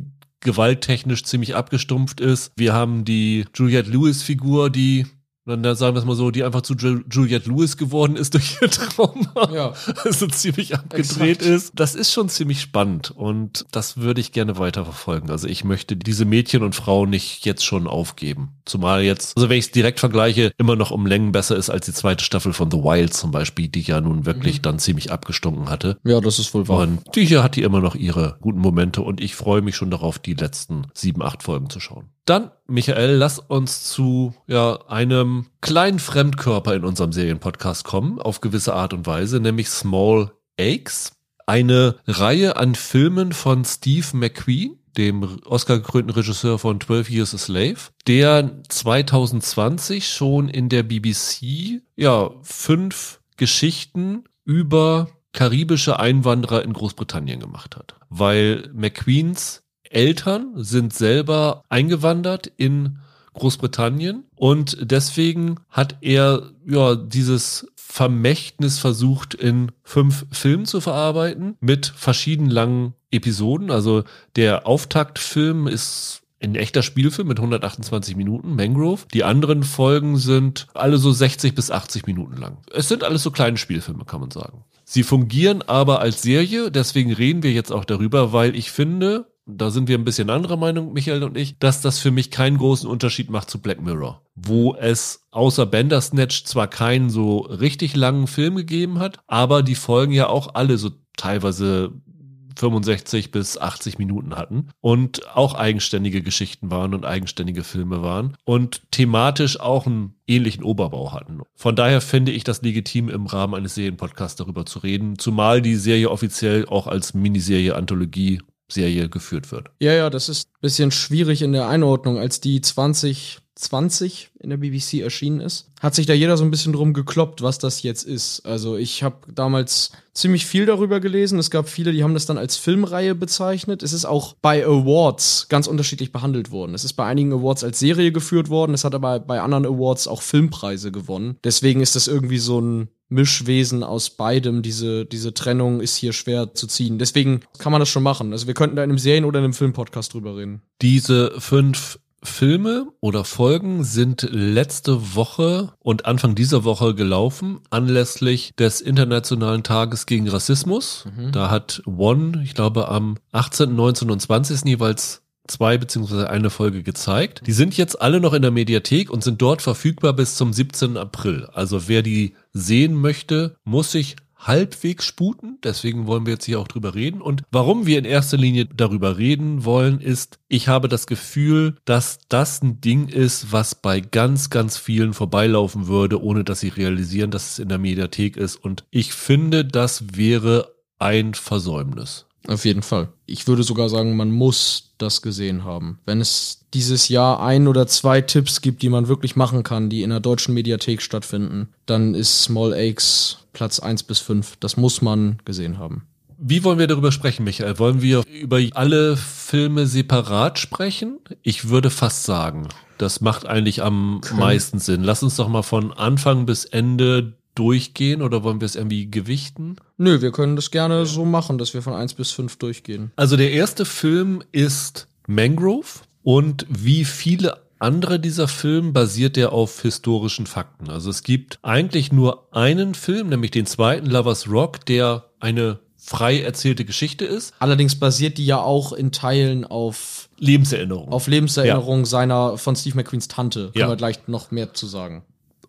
gewalttechnisch ziemlich abgestumpft ist. Wir haben die Juliette Lewis-Figur, die dann sagen wir es mal so, die einfach zu Juliette Lewis geworden ist durch ihr Trauma. Ja. (laughs) Also ziemlich abgedreht Exakt. ist. Das ist schon ziemlich spannend und das würde ich gerne weiter verfolgen. Also ich möchte diese Mädchen und Frauen nicht jetzt schon aufgeben. Zumal jetzt, also wenn ich es direkt vergleiche, immer noch um Längen besser ist als die zweite Staffel von The Wild zum Beispiel, die ja nun wirklich mhm. dann ziemlich abgestunken hatte. Ja, das ist wohl wahr. Und die hier hat die immer noch ihre guten Momente und ich freue mich schon darauf, die letzten sieben, acht Folgen zu schauen. Dann, Michael, lass uns zu ja, einem kleinen Fremdkörper in unserem Serienpodcast kommen, auf gewisse Art und Weise, nämlich Small Aches. Eine Reihe an Filmen von Steve McQueen, dem Oscar-gekrönten Regisseur von 12 Years a Slave, der 2020 schon in der BBC ja fünf Geschichten über karibische Einwanderer in Großbritannien gemacht hat. Weil McQueens Eltern sind selber eingewandert in Großbritannien und deswegen hat er ja dieses Vermächtnis versucht in fünf Filmen zu verarbeiten mit verschiedenen langen Episoden. Also der Auftaktfilm ist ein echter Spielfilm mit 128 Minuten, Mangrove. Die anderen Folgen sind alle so 60 bis 80 Minuten lang. Es sind alles so kleine Spielfilme, kann man sagen. Sie fungieren aber als Serie, deswegen reden wir jetzt auch darüber, weil ich finde, da sind wir ein bisschen anderer Meinung, Michael und ich, dass das für mich keinen großen Unterschied macht zu Black Mirror, wo es außer Bandersnatch zwar keinen so richtig langen Film gegeben hat, aber die Folgen ja auch alle so teilweise 65 bis 80 Minuten hatten und auch eigenständige Geschichten waren und eigenständige Filme waren und thematisch auch einen ähnlichen Oberbau hatten. Von daher finde ich das legitim, im Rahmen eines Serienpodcasts darüber zu reden, zumal die Serie offiziell auch als Miniserie Anthologie Serie geführt wird. Ja, ja, das ist ein bisschen schwierig in der Einordnung. Als die 2020 in der BBC erschienen ist, hat sich da jeder so ein bisschen drum gekloppt, was das jetzt ist. Also ich habe damals ziemlich viel darüber gelesen. Es gab viele, die haben das dann als Filmreihe bezeichnet. Es ist auch bei Awards ganz unterschiedlich behandelt worden. Es ist bei einigen Awards als Serie geführt worden. Es hat aber bei anderen Awards auch Filmpreise gewonnen. Deswegen ist das irgendwie so ein Mischwesen aus beidem. Diese, diese Trennung ist hier schwer zu ziehen. Deswegen kann man das schon machen. Also wir könnten da in einem Serien- oder in einem Filmpodcast drüber reden. Diese fünf Filme oder Folgen sind letzte Woche und Anfang dieser Woche gelaufen, anlässlich des Internationalen Tages gegen Rassismus. Mhm. Da hat One, ich glaube, am 18., 19. und 20. jeweils zwei beziehungsweise eine Folge gezeigt. Die sind jetzt alle noch in der Mediathek und sind dort verfügbar bis zum 17. April. Also wer die sehen möchte, muss sich halbwegs sputen. Deswegen wollen wir jetzt hier auch drüber reden. Und warum wir in erster Linie darüber reden wollen, ist, ich habe das Gefühl, dass das ein Ding ist, was bei ganz, ganz vielen vorbeilaufen würde, ohne dass sie realisieren, dass es in der Mediathek ist. Und ich finde, das wäre ein Versäumnis. Auf jeden Fall. Ich würde sogar sagen, man muss das gesehen haben. Wenn es dieses Jahr ein oder zwei Tipps gibt, die man wirklich machen kann, die in der deutschen Mediathek stattfinden, dann ist Small Aches Platz eins bis fünf. Das muss man gesehen haben. Wie wollen wir darüber sprechen, Michael? Wollen wir über alle Filme separat sprechen? Ich würde fast sagen, das macht eigentlich am meisten Sinn. Lass uns doch mal von Anfang bis Ende durchgehen oder wollen wir es irgendwie gewichten? Nö, wir können das gerne so machen, dass wir von eins bis fünf durchgehen. Also der erste Film ist Mangrove und wie viele andere dieser Film basiert er auf historischen Fakten. Also es gibt eigentlich nur einen Film, nämlich den zweiten Lovers Rock, der eine frei erzählte Geschichte ist. Allerdings basiert die ja auch in Teilen auf Lebenserinnerungen. Auf Lebenserinnerungen ja. seiner von Steve McQueens Tante. Können ja. wir gleich noch mehr zu sagen.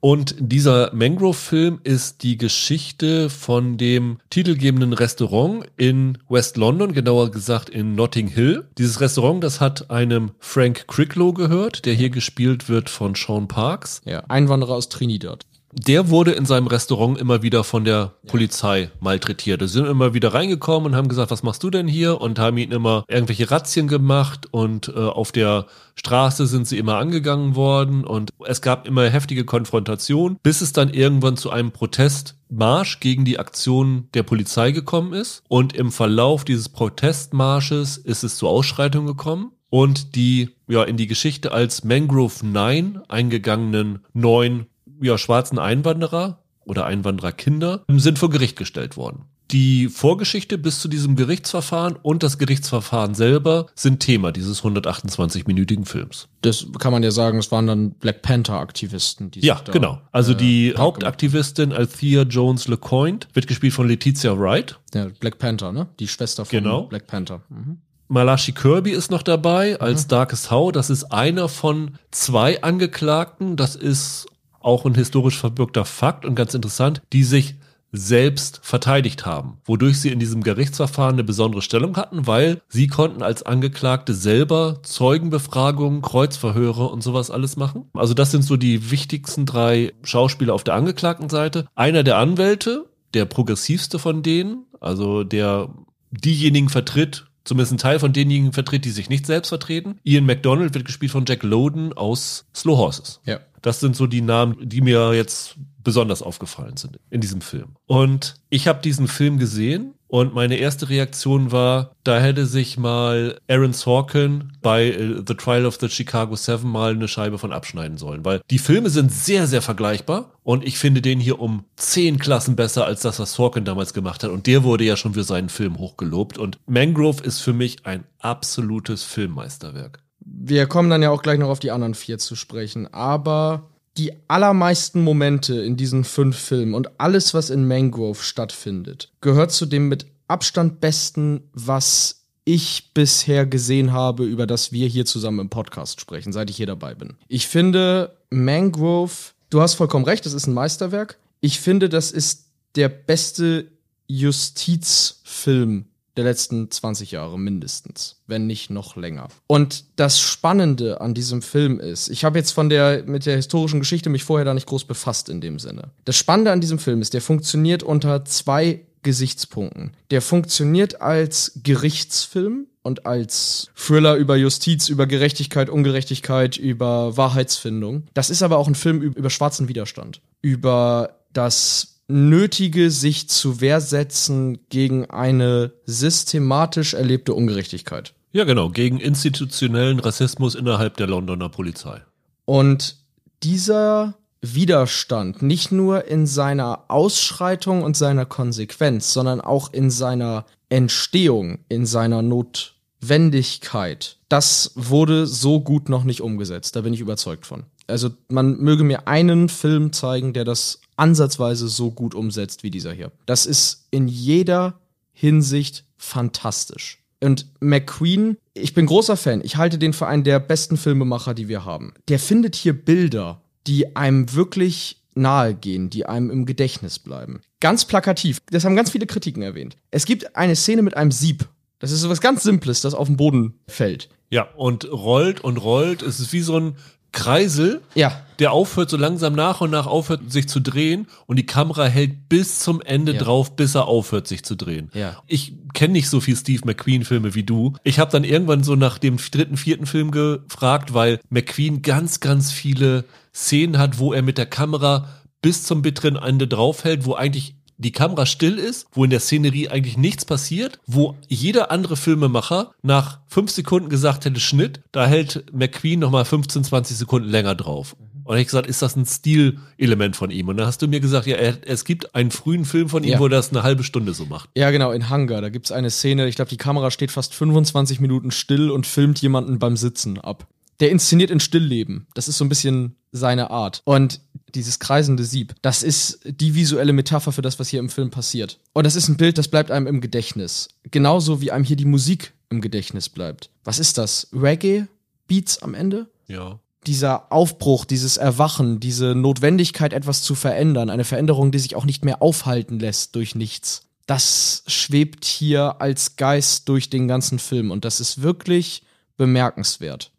Und dieser Mangrove-Film ist die Geschichte von dem titelgebenden Restaurant in West London, genauer gesagt in Notting Hill. Dieses Restaurant, das hat einem Frank Cricklow gehört, der hier gespielt wird von Sean Parks. Ja, Einwanderer aus Trinidad der wurde in seinem Restaurant immer wieder von der Polizei malträtiert. Sie sind immer wieder reingekommen und haben gesagt, was machst du denn hier? Und haben ihn immer irgendwelche Razzien gemacht und äh, auf der Straße sind sie immer angegangen worden und es gab immer heftige Konfrontationen, bis es dann irgendwann zu einem Protestmarsch gegen die Aktion der Polizei gekommen ist. Und im Verlauf dieses Protestmarsches ist es zu Ausschreitungen gekommen und die ja in die Geschichte als Mangrove 9 eingegangenen neun ja, schwarzen Einwanderer oder Einwandererkinder sind vor Gericht gestellt worden. Die Vorgeschichte bis zu diesem Gerichtsverfahren und das Gerichtsverfahren selber sind Thema dieses 128-minütigen Films. Das kann man ja sagen, es waren dann Black Panther-Aktivisten. Ja, genau. Also äh, die Hauptaktivistin Althea Jones LeCointe wird gespielt von Letizia Wright. Ja, Black Panther, ne? Die Schwester von genau. Black Panther. Mhm. Malachi Kirby ist noch dabei als mhm. Darkest How. Das ist einer von zwei Angeklagten. Das ist auch ein historisch verbürgter Fakt und ganz interessant, die sich selbst verteidigt haben, wodurch sie in diesem Gerichtsverfahren eine besondere Stellung hatten, weil sie konnten als Angeklagte selber Zeugenbefragungen, Kreuzverhöre und sowas alles machen. Also das sind so die wichtigsten drei Schauspieler auf der Angeklagtenseite. Einer der Anwälte, der progressivste von denen, also der diejenigen vertritt, zumindest ein Teil von denjenigen vertritt, die sich nicht selbst vertreten. Ian McDonald wird gespielt von Jack Loden aus Slow Horses. Ja. Das sind so die Namen, die mir jetzt besonders aufgefallen sind in diesem Film. Und ich habe diesen Film gesehen und meine erste Reaktion war, da hätte sich mal Aaron Sorkin bei äh, The Trial of the Chicago Seven mal eine Scheibe von abschneiden sollen, weil die Filme sind sehr, sehr vergleichbar und ich finde den hier um zehn Klassen besser als das, was Sorkin damals gemacht hat. Und der wurde ja schon für seinen Film hochgelobt und Mangrove ist für mich ein absolutes Filmmeisterwerk. Wir kommen dann ja auch gleich noch auf die anderen vier zu sprechen, aber die allermeisten Momente in diesen fünf Filmen und alles, was in Mangrove stattfindet, gehört zu dem mit Abstand besten, was ich bisher gesehen habe, über das wir hier zusammen im Podcast sprechen, seit ich hier dabei bin. Ich finde Mangrove, du hast vollkommen recht, das ist ein Meisterwerk. Ich finde, das ist der beste Justizfilm der letzten 20 Jahre mindestens, wenn nicht noch länger. Und das Spannende an diesem Film ist, ich habe jetzt von der mit der historischen Geschichte mich vorher da nicht groß befasst in dem Sinne. Das Spannende an diesem Film ist, der funktioniert unter zwei Gesichtspunkten. Der funktioniert als Gerichtsfilm und als Thriller über Justiz, über Gerechtigkeit, Ungerechtigkeit, über Wahrheitsfindung. Das ist aber auch ein Film über schwarzen Widerstand, über das nötige sich zu Wehr setzen gegen eine systematisch erlebte Ungerechtigkeit. Ja, genau, gegen institutionellen Rassismus innerhalb der Londoner Polizei. Und dieser Widerstand nicht nur in seiner Ausschreitung und seiner Konsequenz, sondern auch in seiner Entstehung, in seiner Not Notwendigkeit, das wurde so gut noch nicht umgesetzt. Da bin ich überzeugt von. Also man möge mir einen Film zeigen, der das ansatzweise so gut umsetzt wie dieser hier. Das ist in jeder Hinsicht fantastisch. Und McQueen, ich bin großer Fan. Ich halte den für einen der besten Filmemacher, die wir haben. Der findet hier Bilder, die einem wirklich nahe gehen, die einem im Gedächtnis bleiben. Ganz plakativ. Das haben ganz viele Kritiken erwähnt. Es gibt eine Szene mit einem Sieb. Das ist so was ganz Simples, das auf den Boden fällt. Ja, und rollt und rollt. Es ist wie so ein Kreisel, Ja. der aufhört so langsam nach und nach aufhört sich zu drehen und die Kamera hält bis zum Ende Ja. drauf, bis er aufhört sich zu drehen. Ja. Ich kenne nicht so viel Steve McQueen Filme wie du. Ich habe dann irgendwann so nach dem dritten, vierten Film gefragt, weil McQueen ganz, ganz viele Szenen hat, wo er mit der Kamera bis zum bitteren Ende draufhält, wo eigentlich die Kamera still ist, wo in der Szenerie eigentlich nichts passiert, wo jeder andere Filmemacher nach fünf Sekunden gesagt hätte, Schnitt, da hält McQueen nochmal 15, 20 Sekunden länger drauf. Und da hab ich gesagt, ist das ein Stilelement von ihm? Und dann hast du mir gesagt, ja, er, es gibt einen frühen Film von ihm, Ja. wo er das eine halbe Stunde so macht. Ja, genau, in Hunger. Da gibt's eine Szene, ich glaube, die Kamera steht fast 25 Minuten still und filmt jemanden beim Sitzen ab. Der inszeniert in Stillleben. Das ist so ein bisschen seine Art. Und dieses kreisende Sieb, das ist die visuelle Metapher für das, was hier im Film passiert. Und das ist ein Bild, das bleibt einem im Gedächtnis. Genauso wie einem hier die Musik im Gedächtnis bleibt. Was ist das? Reggae? Beats am Ende? Ja. dieser Aufbruch, dieses Erwachen, diese Notwendigkeit, etwas zu verändern, eine Veränderung, die sich auch nicht mehr aufhalten lässt durch nichts. Das schwebt hier als Geist durch den ganzen Film und das ist wirklich bemerkenswert,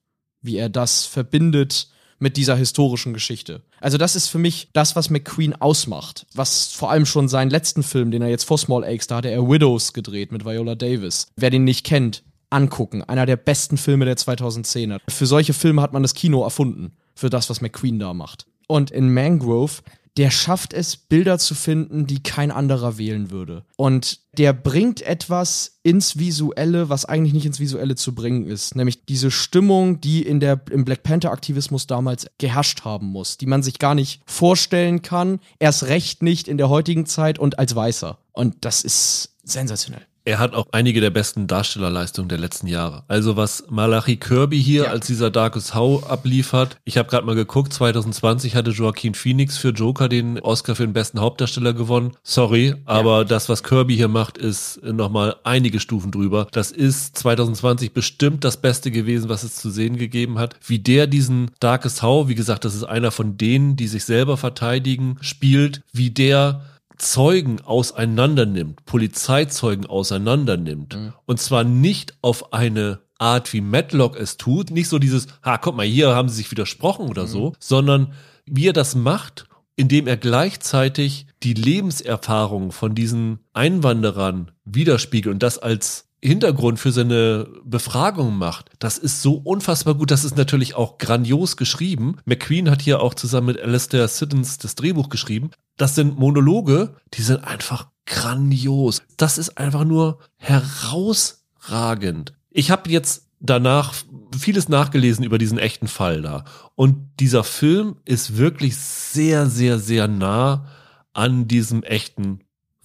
wie er das verbindet mit dieser historischen Geschichte. Also das ist für mich das, was McQueen ausmacht, was vor allem schon seinen letzten Film, den er jetzt vor Small Aches, da hatte er Widows gedreht mit Viola Davis. Wer den nicht kennt, angucken. Einer der besten Filme der 2010er. Für solche Filme hat man das Kino erfunden. Für das, was McQueen da macht. Und in Mangrove, der schafft es, Bilder zu finden, die kein anderer wählen würde. Und der bringt etwas ins Visuelle, was eigentlich nicht ins Visuelle zu bringen ist. Nämlich diese Stimmung, die in der, im Black Panther-Aktivismus damals geherrscht haben muss, die man sich gar nicht vorstellen kann. Erst recht nicht in der heutigen Zeit und als Weißer. Und das ist sensationell. Er hat auch einige der besten Darstellerleistungen der letzten Jahre. Also was Malachi Kirby hier Ja. als dieser Darkest How abliefert. Ich habe gerade mal geguckt, 2020 hatte Joaquin Phoenix für Joker den Oscar für den besten Hauptdarsteller gewonnen. Sorry, aber das, was Kirby hier macht, ist nochmal einige Stufen drüber. Das ist 2020 bestimmt das Beste gewesen, was es zu sehen gegeben hat. Wie der diesen Darkest How, wie gesagt, das ist einer von denen, die sich selber verteidigen, spielt, wie der Zeugen auseinander nimmt, Polizeizeugen auseinander nimmt. Und zwar nicht auf eine Art, wie Matlock es tut, nicht so dieses, ha, guck mal, hier haben sie sich widersprochen oder so, sondern wie er das macht, indem er gleichzeitig die Lebenserfahrung von diesen Einwanderern widerspiegelt und das als Hintergrund für seine Befragung macht. Das ist so unfassbar gut. Das ist natürlich auch grandios geschrieben. McQueen hat hier auch zusammen mit Alistair Siddons das Drehbuch geschrieben. Das sind Monologe, die sind einfach grandios. Das ist einfach nur herausragend. Ich habe jetzt danach vieles nachgelesen über diesen echten Fall da. Und dieser Film ist wirklich sehr, sehr, sehr nah an diesem echten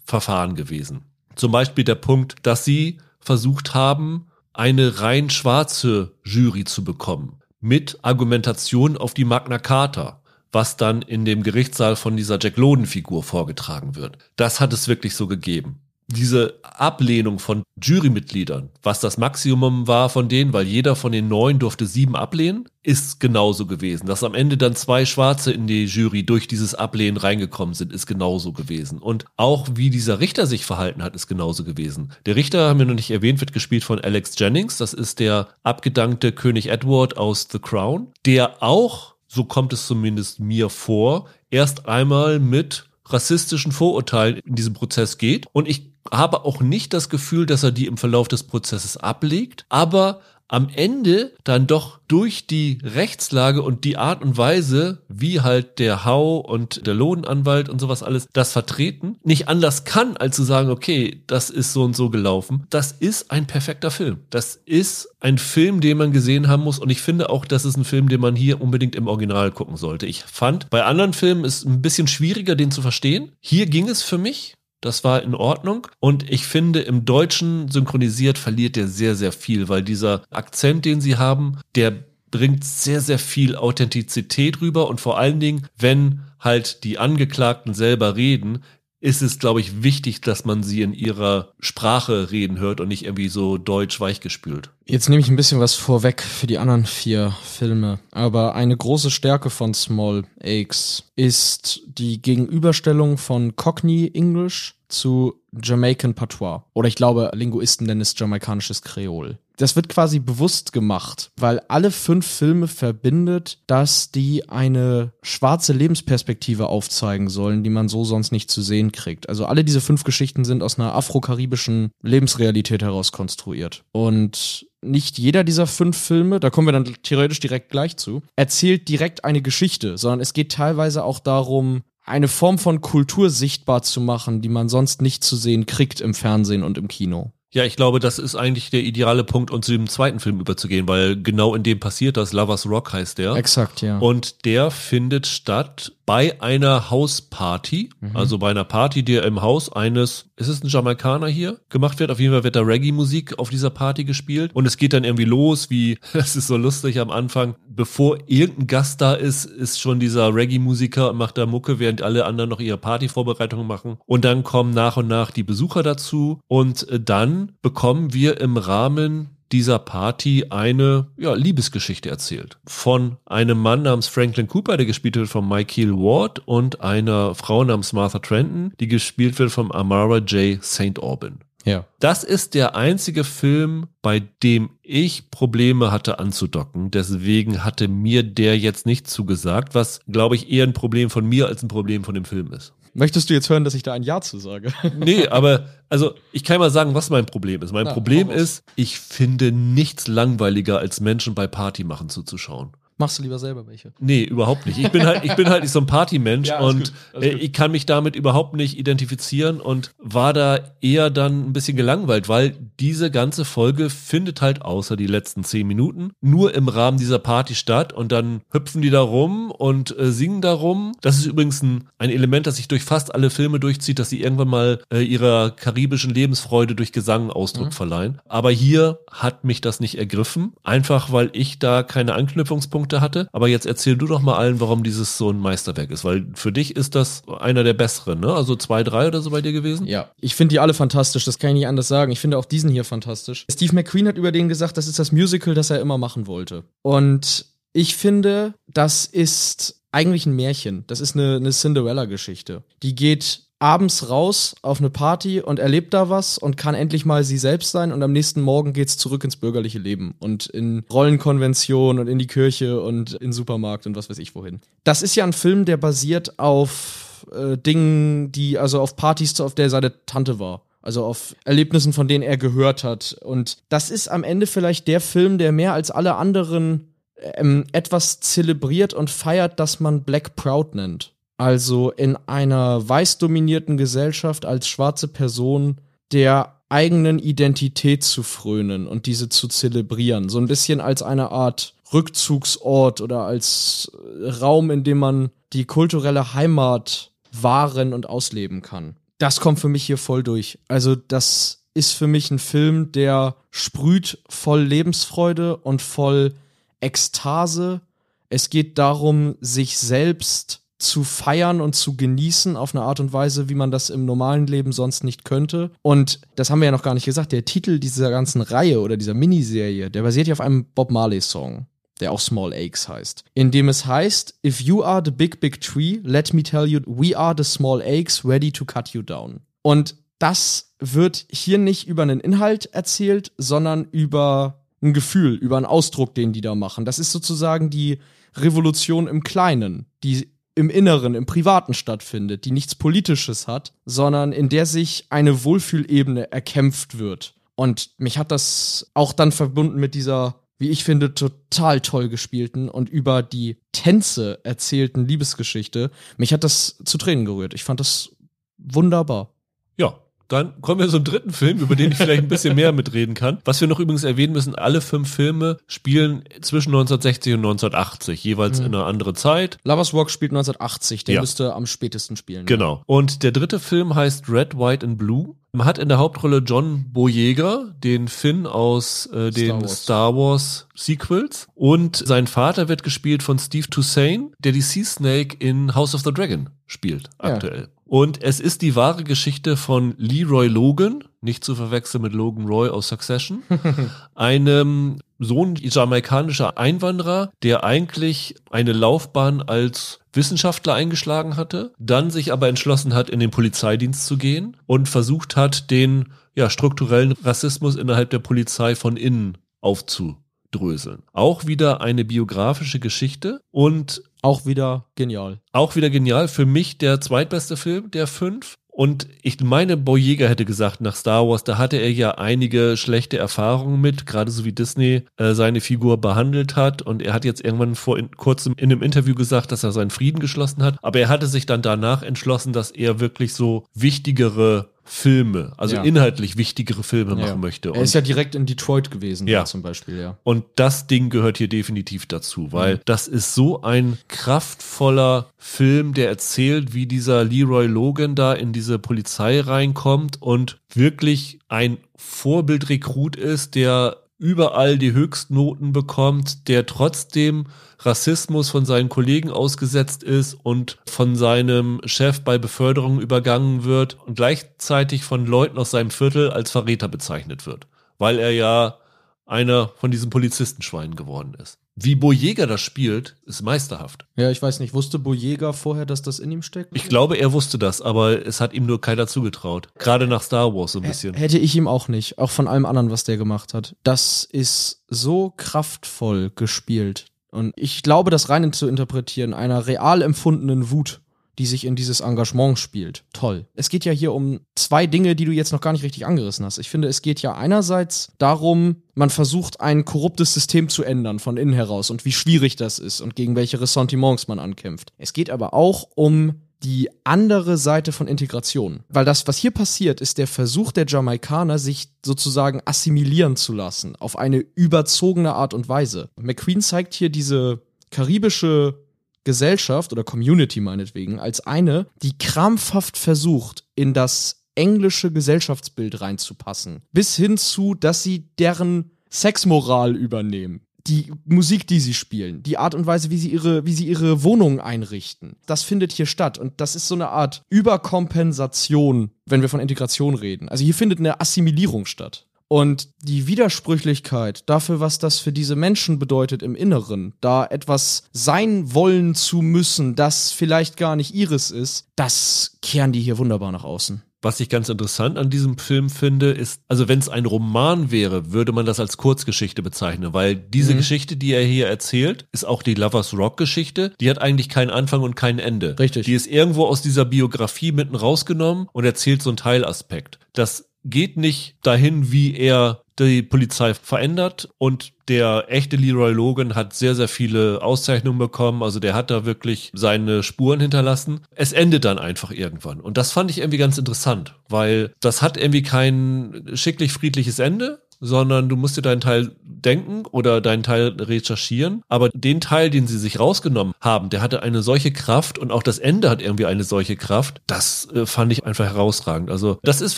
Verfahren gewesen. Zum Beispiel der Punkt, dass sie versucht haben, eine rein schwarze Jury zu bekommen. Mit Argumentation auf die Magna Carta, was dann in dem Gerichtssaal von dieser Jack Loden-Figur vorgetragen wird. Das hat es wirklich so gegeben diese Ablehnung von Jurymitgliedern, was das Maximum war von denen, weil jeder von den neun durfte sieben ablehnen, ist genauso gewesen. Dass am Ende dann zwei Schwarze in die Jury durch dieses Ablehnen reingekommen sind, ist genauso gewesen. Und auch wie dieser Richter sich verhalten hat, ist genauso gewesen. Der Richter, haben wir noch nicht erwähnt, wird gespielt von Alex Jennings. Das ist der abgedankte König Edward aus The Crown, der auch, so kommt es zumindest mir vor, erst einmal mit rassistischen Vorurteilen in diesem Prozess geht. Und ich habe auch nicht das Gefühl, dass er die im Verlauf des Prozesses ablegt, aber am Ende dann doch durch die Rechtslage und die Art und Weise, wie halt der Hau und der Lohnanwalt und sowas alles das vertreten, nicht anders kann, als zu sagen, okay, das ist so und so gelaufen. Das ist ein perfekter Film. Das ist ein Film, den man gesehen haben muss und ich finde auch, das ist ein Film, den man hier unbedingt im Original gucken sollte. Ich fand, bei anderen Filmen ist ein bisschen schwieriger, den zu verstehen. Hier ging es für mich Das war in Ordnung. Und ich finde, im Deutschen synchronisiert verliert der sehr, sehr viel, weil dieser Akzent, den sie haben, der bringt sehr, sehr viel Authentizität rüber und vor allen Dingen, wenn halt die Angeklagten selber reden, ist es, glaube ich, wichtig, dass man sie in ihrer Sprache reden hört und nicht irgendwie so deutsch weichgespült. Jetzt nehme ich ein bisschen was vorweg für die anderen vier Filme. Aber eine große Stärke von Small Aches ist die Gegenüberstellung von Cockney English zu Jamaican Patois. Oder ich glaube, Linguisten nennen es jamaikanisches Kreol das wird quasi bewusst gemacht, weil alle fünf Filme verbindet, dass die eine schwarze Lebensperspektive aufzeigen sollen, die man so sonst nicht zu sehen kriegt. Also alle diese fünf Geschichten sind aus einer afrokaribischen Lebensrealität heraus konstruiert. Und nicht jeder dieser fünf Filme, da kommen wir dann theoretisch direkt gleich zu, erzählt direkt eine Geschichte, sondern es geht teilweise auch darum, eine Form von Kultur sichtbar zu machen, die man sonst nicht zu sehen kriegt im Fernsehen und im Kino. Ja, ich glaube, das ist eigentlich der ideale Punkt, um zu dem zweiten Film überzugehen, weil genau in dem passiert das. Lovers Rock heißt der. Exakt, ja. Und der findet statt bei einer Hausparty, mhm. also bei einer Party, die im Haus eines, ist es ein Jamaikaner hier, gemacht wird. Auf jeden Fall wird da Reggae-Musik auf dieser Party gespielt. Und es geht dann irgendwie los, wie, (laughs) es ist so lustig am Anfang, bevor irgendein Gast da ist, ist schon dieser Reggae-Musiker und macht da Mucke, während alle anderen noch ihre Partyvorbereitungen machen. Und dann kommen nach und nach die Besucher dazu. Und äh, dann bekommen wir im Rahmen dieser Party eine ja, Liebesgeschichte erzählt. Von einem Mann namens Franklin Cooper, der gespielt wird von Michael Ward, und einer Frau namens Martha Trenton, die gespielt wird von Amara J. St. Aubin. Ja. Das ist der einzige Film, bei dem ich Probleme hatte anzudocken. Deswegen hatte mir der jetzt nicht zugesagt, was, glaube ich, eher ein Problem von mir als ein Problem von dem Film ist. Möchtest du jetzt hören, dass ich da ein Ja zu sage? (laughs) Nee, aber also ich kann mal sagen, was mein Problem ist. Mein Na, Problem ist, ich finde nichts langweiliger als Menschen bei Party machen zuzuschauen. Machst du lieber selber welche? Nee, überhaupt nicht. Ich bin halt, ich bin halt nicht so ein Partymensch (laughs) ja, und gut, ich kann mich damit überhaupt nicht identifizieren und war da eher dann ein bisschen gelangweilt, weil diese ganze Folge findet halt außer die letzten zehn Minuten nur im Rahmen dieser Party statt und dann hüpfen die da rum und äh, singen da rum. Das ist übrigens ein, ein Element, das sich durch fast alle Filme durchzieht, dass sie irgendwann mal äh, ihrer karibischen Lebensfreude durch Gesang Ausdruck mhm. verleihen. Aber hier hat mich das nicht ergriffen, einfach weil ich da keine Anknüpfungspunkte Punkte hatte. Aber jetzt erzähl du doch mal allen, warum dieses so ein Meisterwerk ist, weil für dich ist das einer der besseren, ne? Also zwei, drei oder so bei dir gewesen? Ja, ich finde die alle fantastisch, das kann ich nicht anders sagen. Ich finde auch diesen hier fantastisch. Steve McQueen hat über den gesagt, das ist das Musical, das er immer machen wollte. Und ich finde, das ist eigentlich ein Märchen. Das ist eine, eine Cinderella-Geschichte. Die geht abends raus auf eine Party und erlebt da was und kann endlich mal sie selbst sein und am nächsten Morgen geht's zurück ins bürgerliche Leben und in Rollenkonvention und in die Kirche und in Supermarkt und was weiß ich wohin. Das ist ja ein Film, der basiert auf äh, Dingen, die also auf Partys, auf der seine Tante war. Also auf Erlebnissen, von denen er gehört hat. Und das ist am Ende vielleicht der Film, der mehr als alle anderen ähm, etwas zelebriert und feiert, das man Black Proud nennt. Also in einer weiß dominierten Gesellschaft als schwarze Person der eigenen Identität zu frönen und diese zu zelebrieren. So ein bisschen als eine Art Rückzugsort oder als Raum, in dem man die kulturelle Heimat wahren und ausleben kann. Das kommt für mich hier voll durch. Also das ist für mich ein Film, der sprüht voll Lebensfreude und voll Ekstase. Es geht darum, sich selbst zu feiern und zu genießen auf eine Art und Weise, wie man das im normalen Leben sonst nicht könnte. Und das haben wir ja noch gar nicht gesagt. Der Titel dieser ganzen Reihe oder dieser Miniserie, der basiert ja auf einem Bob Marley Song der auch Small Aches heißt, in dem es heißt, If you are the big, big tree, let me tell you, we are the small aches ready to cut you down. Und das wird hier nicht über einen Inhalt erzählt, sondern über ein Gefühl, über einen Ausdruck, den die da machen. Das ist sozusagen die Revolution im Kleinen, die im Inneren, im Privaten stattfindet, die nichts Politisches hat, sondern in der sich eine Wohlfühlebene erkämpft wird. Und mich hat das auch dann verbunden mit dieser, wie ich finde, total toll gespielten und über die Tänze erzählten Liebesgeschichte. Mich hat das zu Tränen gerührt. Ich fand das wunderbar. Ja, dann kommen wir zum dritten Film, über den ich vielleicht ein bisschen mehr mitreden kann. Was wir noch übrigens erwähnen müssen, alle fünf Filme spielen zwischen 1960 und 1980, jeweils mhm. in einer anderen Zeit. Lovers Walk spielt 1980, der ja. müsste am spätesten spielen. Genau. Ja. Und der dritte Film heißt Red, White and Blue. Man hat in der Hauptrolle John Boyega, den Finn aus äh, den Star Wars. Star Wars. Sequels. Und sein Vater wird gespielt von Steve Toussaint, der die Sea Snake in House of the Dragon spielt aktuell. Und es ist die wahre Geschichte von Leroy Logan, nicht zu verwechseln mit Logan Roy aus Succession, (laughs) einem Sohn jamaikanischer Einwanderer, der eigentlich eine Laufbahn als Wissenschaftler eingeschlagen hatte, dann sich aber entschlossen hat, in den Polizeidienst zu gehen und versucht hat, den ja, strukturellen Rassismus innerhalb der Polizei von innen aufzudröseln. Auch wieder eine biografische Geschichte und auch wieder genial. Auch wieder genial. Für mich der zweitbeste Film der fünf. Und ich meine, Boyega hätte gesagt, nach Star Wars, da hatte er ja einige schlechte Erfahrungen mit, gerade so wie Disney äh, seine Figur behandelt hat. Und er hat jetzt irgendwann vor in, kurzem in einem Interview gesagt, dass er seinen Frieden geschlossen hat. Aber er hatte sich dann danach entschlossen, dass er wirklich so wichtigere Filme, also ja. inhaltlich wichtigere Filme ja. machen möchte. Und er ist ja direkt in Detroit gewesen, ja. zum Beispiel, ja. Und das Ding gehört hier definitiv dazu, weil mhm. das ist so ein kraftvoller Film, der erzählt, wie dieser Leroy Logan da in diese Polizei reinkommt und wirklich ein Vorbildrekrut ist, der überall die Höchstnoten bekommt, der trotzdem Rassismus von seinen Kollegen ausgesetzt ist und von seinem Chef bei Beförderung übergangen wird und gleichzeitig von Leuten aus seinem Viertel als Verräter bezeichnet wird, weil er ja einer von diesen Polizistenschweinen geworden ist. Wie Bojega das spielt, ist meisterhaft. Ja, ich weiß nicht, wusste Bojega vorher, dass das in ihm steckt? Ich glaube, er wusste das, aber es hat ihm nur keiner zugetraut. Gerade nach Star Wars so ein bisschen. Hätte ich ihm auch nicht, auch von allem anderen, was der gemacht hat. Das ist so kraftvoll gespielt. Und ich glaube, das rein zu interpretieren, einer real empfundenen Wut die sich in dieses Engagement spielt. Toll. Es geht ja hier um zwei Dinge, die du jetzt noch gar nicht richtig angerissen hast. Ich finde, es geht ja einerseits darum, man versucht ein korruptes System zu ändern von innen heraus und wie schwierig das ist und gegen welche Ressentiments man ankämpft. Es geht aber auch um die andere Seite von Integration. Weil das, was hier passiert, ist der Versuch der Jamaikaner, sich sozusagen assimilieren zu lassen, auf eine überzogene Art und Weise. McQueen zeigt hier diese karibische Gesellschaft oder Community meinetwegen als eine, die krampfhaft versucht, in das englische Gesellschaftsbild reinzupassen. Bis hin zu, dass sie deren Sexmoral übernehmen. Die Musik, die sie spielen, die Art und Weise, wie sie ihre, wie sie ihre Wohnungen einrichten, das findet hier statt. Und das ist so eine Art Überkompensation, wenn wir von Integration reden. Also hier findet eine Assimilierung statt. Und die Widersprüchlichkeit dafür, was das für diese Menschen bedeutet im Inneren, da etwas sein wollen zu müssen, das vielleicht gar nicht ihres ist, das kehren die hier wunderbar nach außen. Was ich ganz interessant an diesem Film finde, ist, also wenn es ein Roman wäre, würde man das als Kurzgeschichte bezeichnen, weil diese mhm. Geschichte, die er hier erzählt, ist auch die Lovers Rock Geschichte. Die hat eigentlich keinen Anfang und kein Ende. Richtig. Die ist irgendwo aus dieser Biografie mitten rausgenommen und erzählt so einen Teilaspekt. Das geht nicht dahin, wie er die Polizei verändert und der echte Leroy Logan hat sehr, sehr viele Auszeichnungen bekommen. Also der hat da wirklich seine Spuren hinterlassen. Es endet dann einfach irgendwann. Und das fand ich irgendwie ganz interessant, weil das hat irgendwie kein schicklich friedliches Ende, sondern du musst dir deinen Teil denken oder deinen Teil recherchieren. Aber den Teil, den sie sich rausgenommen haben, der hatte eine solche Kraft und auch das Ende hat irgendwie eine solche Kraft. Das äh, fand ich einfach herausragend. Also das ist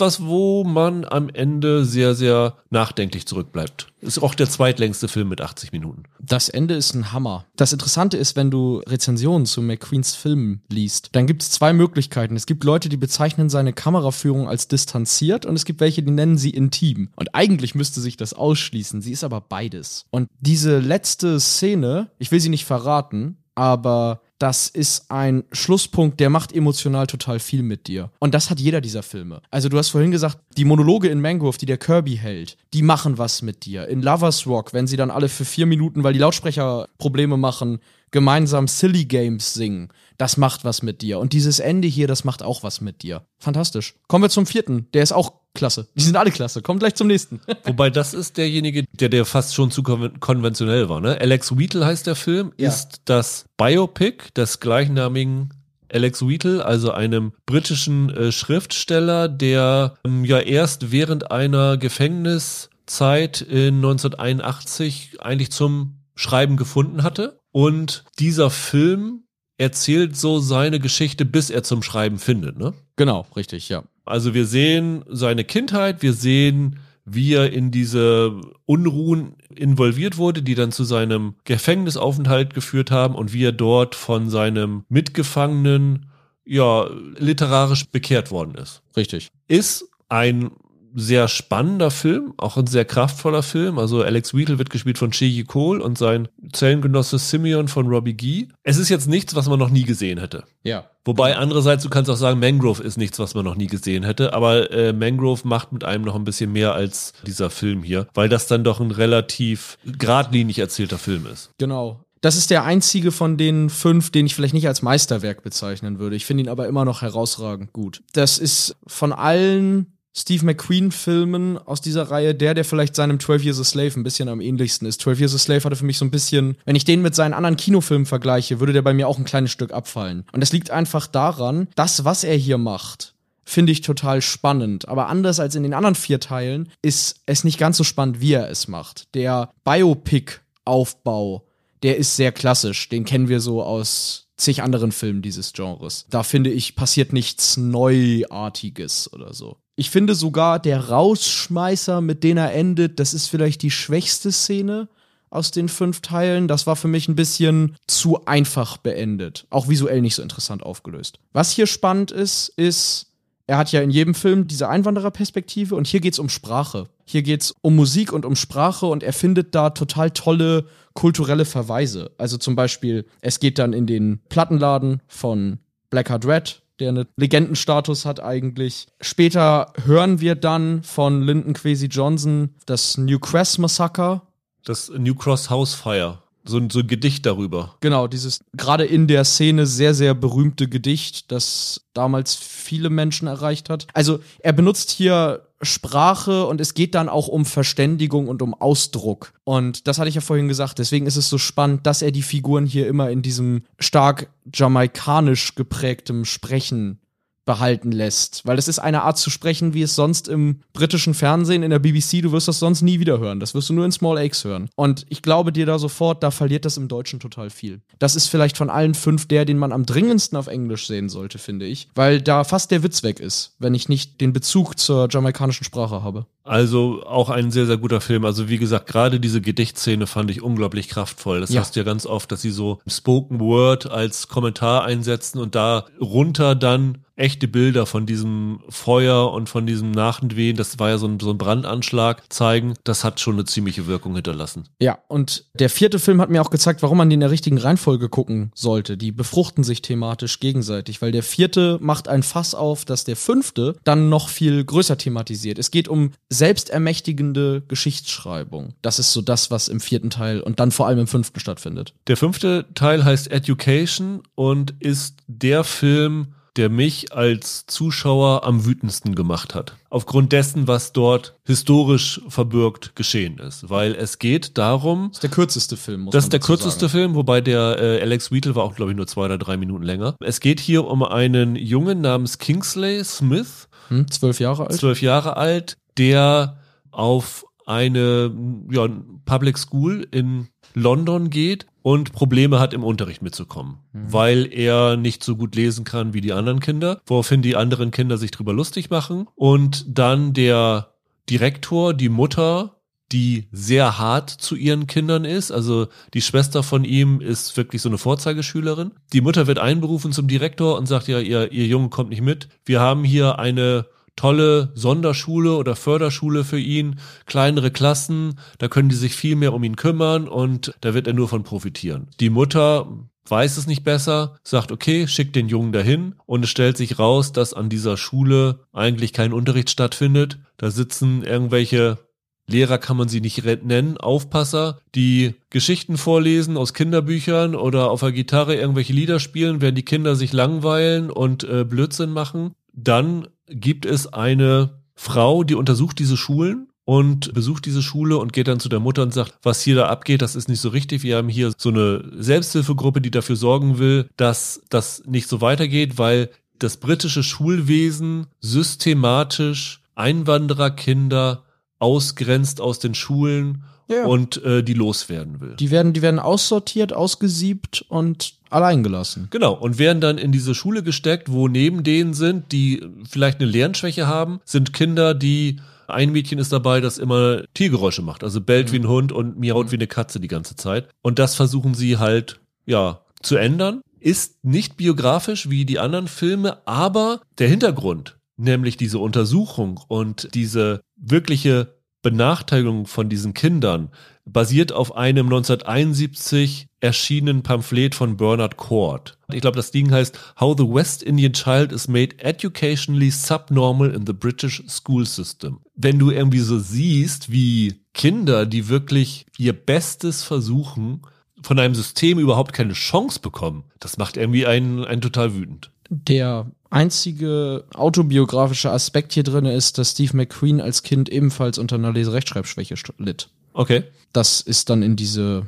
was, wo man am Ende sehr, sehr nachdenklich zurückbleibt. Ist auch der zweitlängste Film mit 80 Minuten. Das Ende ist ein Hammer. Das Interessante ist, wenn du Rezensionen zu McQueens Filmen liest, dann gibt es zwei Möglichkeiten. Es gibt Leute, die bezeichnen seine Kameraführung als distanziert und es gibt welche, die nennen sie intim. Und eigentlich müsste sich das ausschließen. Sie ist aber beides. Und diese letzte Szene, ich will sie nicht verraten, aber das ist ein Schlusspunkt, der macht emotional total viel mit dir. Und das hat jeder dieser Filme. Also du hast vorhin gesagt, die Monologe in Mangrove, die der Kirby hält, die machen was mit dir. In Lovers Rock, wenn sie dann alle für vier Minuten, weil die Lautsprecher Probleme machen, gemeinsam Silly Games singen, das macht was mit dir. Und dieses Ende hier, das macht auch was mit dir. Fantastisch. Kommen wir zum vierten. Der ist auch klasse. Die sind alle klasse. Kommt gleich zum nächsten. (laughs) Wobei das ist derjenige, der der fast schon zu konventionell war. Ne? Alex Wheatle heißt der Film, ja. ist das Biopic des gleichnamigen Alex Wheatle, also einem britischen äh, Schriftsteller, der ähm, ja erst während einer Gefängniszeit in 1981 eigentlich zum Schreiben gefunden hatte. Und dieser Film erzählt so seine Geschichte, bis er zum Schreiben findet, ne? Genau, richtig, ja. Also wir sehen seine Kindheit, wir sehen, wie er in diese Unruhen involviert wurde, die dann zu seinem Gefängnisaufenthalt geführt haben und wie er dort von seinem Mitgefangenen ja literarisch bekehrt worden ist. Richtig. Ist ein sehr spannender Film, auch ein sehr kraftvoller Film. Also Alex Wheatle wird gespielt von Chigi Cole und sein Zellengenosse Simeon von Robbie Gee. Es ist jetzt nichts, was man noch nie gesehen hätte. Ja. Wobei andererseits, du kannst auch sagen, Mangrove ist nichts, was man noch nie gesehen hätte, aber äh, Mangrove macht mit einem noch ein bisschen mehr als dieser Film hier, weil das dann doch ein relativ geradlinig erzählter Film ist. Genau. Das ist der einzige von den fünf, den ich vielleicht nicht als Meisterwerk bezeichnen würde. Ich finde ihn aber immer noch herausragend gut. Das ist von allen Steve McQueen-Filmen aus dieser Reihe der, der vielleicht seinem 12 Years a Slave ein bisschen am ähnlichsten ist. 12 Years a Slave hatte für mich so ein bisschen, wenn ich den mit seinen anderen Kinofilmen vergleiche, würde der bei mir auch ein kleines Stück abfallen. Und das liegt einfach daran, das, was er hier macht, finde ich total spannend. Aber anders als in den anderen vier Teilen ist es nicht ganz so spannend, wie er es macht. Der Biopic-Aufbau, der ist sehr klassisch. Den kennen wir so aus zig anderen Filmen dieses Genres. Da finde ich, passiert nichts Neuartiges oder so. Ich finde sogar der Rausschmeißer, mit dem er endet, das ist vielleicht die schwächste Szene aus den fünf Teilen. Das war für mich ein bisschen zu einfach beendet. Auch visuell nicht so interessant aufgelöst. Was hier spannend ist, ist, er hat ja in jedem Film diese Einwandererperspektive und hier geht's um Sprache. Hier geht's um Musik und um Sprache und er findet da total tolle kulturelle Verweise. Also zum Beispiel, es geht dann in den Plattenladen von Blackheart Red, der einen Legendenstatus hat eigentlich. Später hören wir dann von Lyndon Kwesi Johnson das New Crest Massacre. Das New Cross House Fire. So ein, so ein Gedicht darüber. Genau, dieses gerade in der Szene sehr, sehr berühmte Gedicht, das damals viele Menschen erreicht hat. Also er benutzt hier Sprache und es geht dann auch um Verständigung und um Ausdruck. Und das hatte ich ja vorhin gesagt, deswegen ist es so spannend, dass er die Figuren hier immer in diesem stark jamaikanisch geprägtem Sprechen behalten lässt. Weil das ist eine Art zu sprechen, wie es sonst im britischen Fernsehen, in der BBC, du wirst das sonst nie wieder hören. Das wirst du nur in Small Aches hören. Und ich glaube dir da sofort, da verliert das im Deutschen total viel. Das ist vielleicht von allen fünf der, den man am dringendsten auf Englisch sehen sollte, finde ich. Weil da fast der Witz weg ist, wenn ich nicht den Bezug zur jamaikanischen Sprache habe. Also auch ein sehr, sehr guter Film. Also wie gesagt, gerade diese Gedichtszene fand ich unglaublich kraftvoll. Das ja. hast du ja ganz oft, dass sie so Spoken Word als Kommentar einsetzen und da runter dann echte Bilder von diesem Feuer und von diesem Nachentwehen, das war ja so ein, so ein Brandanschlag, zeigen, das hat schon eine ziemliche Wirkung hinterlassen. Ja, und der vierte Film hat mir auch gezeigt, warum man die in der richtigen Reihenfolge gucken sollte. Die befruchten sich thematisch gegenseitig, weil der vierte macht ein Fass auf, dass der fünfte dann noch viel größer thematisiert. Es geht um selbstermächtigende Geschichtsschreibung. Das ist so das, was im vierten Teil und dann vor allem im fünften stattfindet. Der fünfte Teil heißt Education und ist der Film, der mich als Zuschauer am wütendsten gemacht hat. Aufgrund dessen, was dort historisch verbürgt geschehen ist. Weil es geht darum. Das ist der kürzeste Film, muss Das ist der kürzeste sagen. Film, wobei der äh, Alex Wheatle war auch, glaube ich, nur zwei oder drei Minuten länger. Es geht hier um einen Jungen namens Kingsley Smith. Hm, zwölf Jahre alt. Zwölf Jahre alt, der auf eine ja, Public School in London geht und Probleme hat, im Unterricht mitzukommen, mhm. weil er nicht so gut lesen kann wie die anderen Kinder, woraufhin die anderen Kinder sich drüber lustig machen und dann der Direktor, die Mutter, die sehr hart zu ihren Kindern ist. Also die Schwester von ihm ist wirklich so eine Vorzeigeschülerin. Die Mutter wird einberufen zum Direktor und sagt ja, ihr, ihr Junge kommt nicht mit. Wir haben hier eine tolle Sonderschule oder Förderschule für ihn, kleinere Klassen, da können die sich viel mehr um ihn kümmern und da wird er nur von profitieren. Die Mutter weiß es nicht besser, sagt, okay, schickt den Jungen dahin und es stellt sich raus, dass an dieser Schule eigentlich kein Unterricht stattfindet. Da sitzen irgendwelche Lehrer kann man sie nicht nennen, Aufpasser, die Geschichten vorlesen aus Kinderbüchern oder auf der Gitarre irgendwelche Lieder spielen, während die Kinder sich langweilen und äh, Blödsinn machen. Dann gibt es eine Frau, die untersucht diese Schulen und besucht diese Schule und geht dann zu der Mutter und sagt, was hier da abgeht, das ist nicht so richtig. Wir haben hier so eine Selbsthilfegruppe, die dafür sorgen will, dass das nicht so weitergeht, weil das britische Schulwesen systematisch Einwandererkinder ausgrenzt aus den Schulen Ja. und äh, die loswerden will. Die werden, die werden aussortiert, ausgesiebt und allein gelassen. Genau, und werden dann in diese Schule gesteckt, wo neben denen sind, die vielleicht eine Lernschwäche haben, sind Kinder, die ein Mädchen ist dabei, das immer Tiergeräusche macht, also bellt wie ein Hund und miaut wie eine Katze die ganze Zeit. Und das versuchen sie halt, ja, zu ändern. Ist nicht biografisch wie die anderen Filme, aber der Hintergrund, nämlich diese Untersuchung und diese wirkliche Benachteiligung von diesen Kindern, basiert auf einem 1971 erschienenen Pamphlet von Bernard Cord. Ich glaube, das Ding heißt How the West Indian Child is Made Educationally Subnormal in the British School System. Wenn du irgendwie so siehst, wie Kinder, die wirklich ihr Bestes versuchen, von einem System überhaupt keine Chance bekommen, das macht irgendwie einen, einen total wütend. Der einzige autobiografische Aspekt hier drin ist, dass Steve McQueen als Kind ebenfalls unter einer Leserechtschreibschwäche litt. Okay. Das ist dann in diese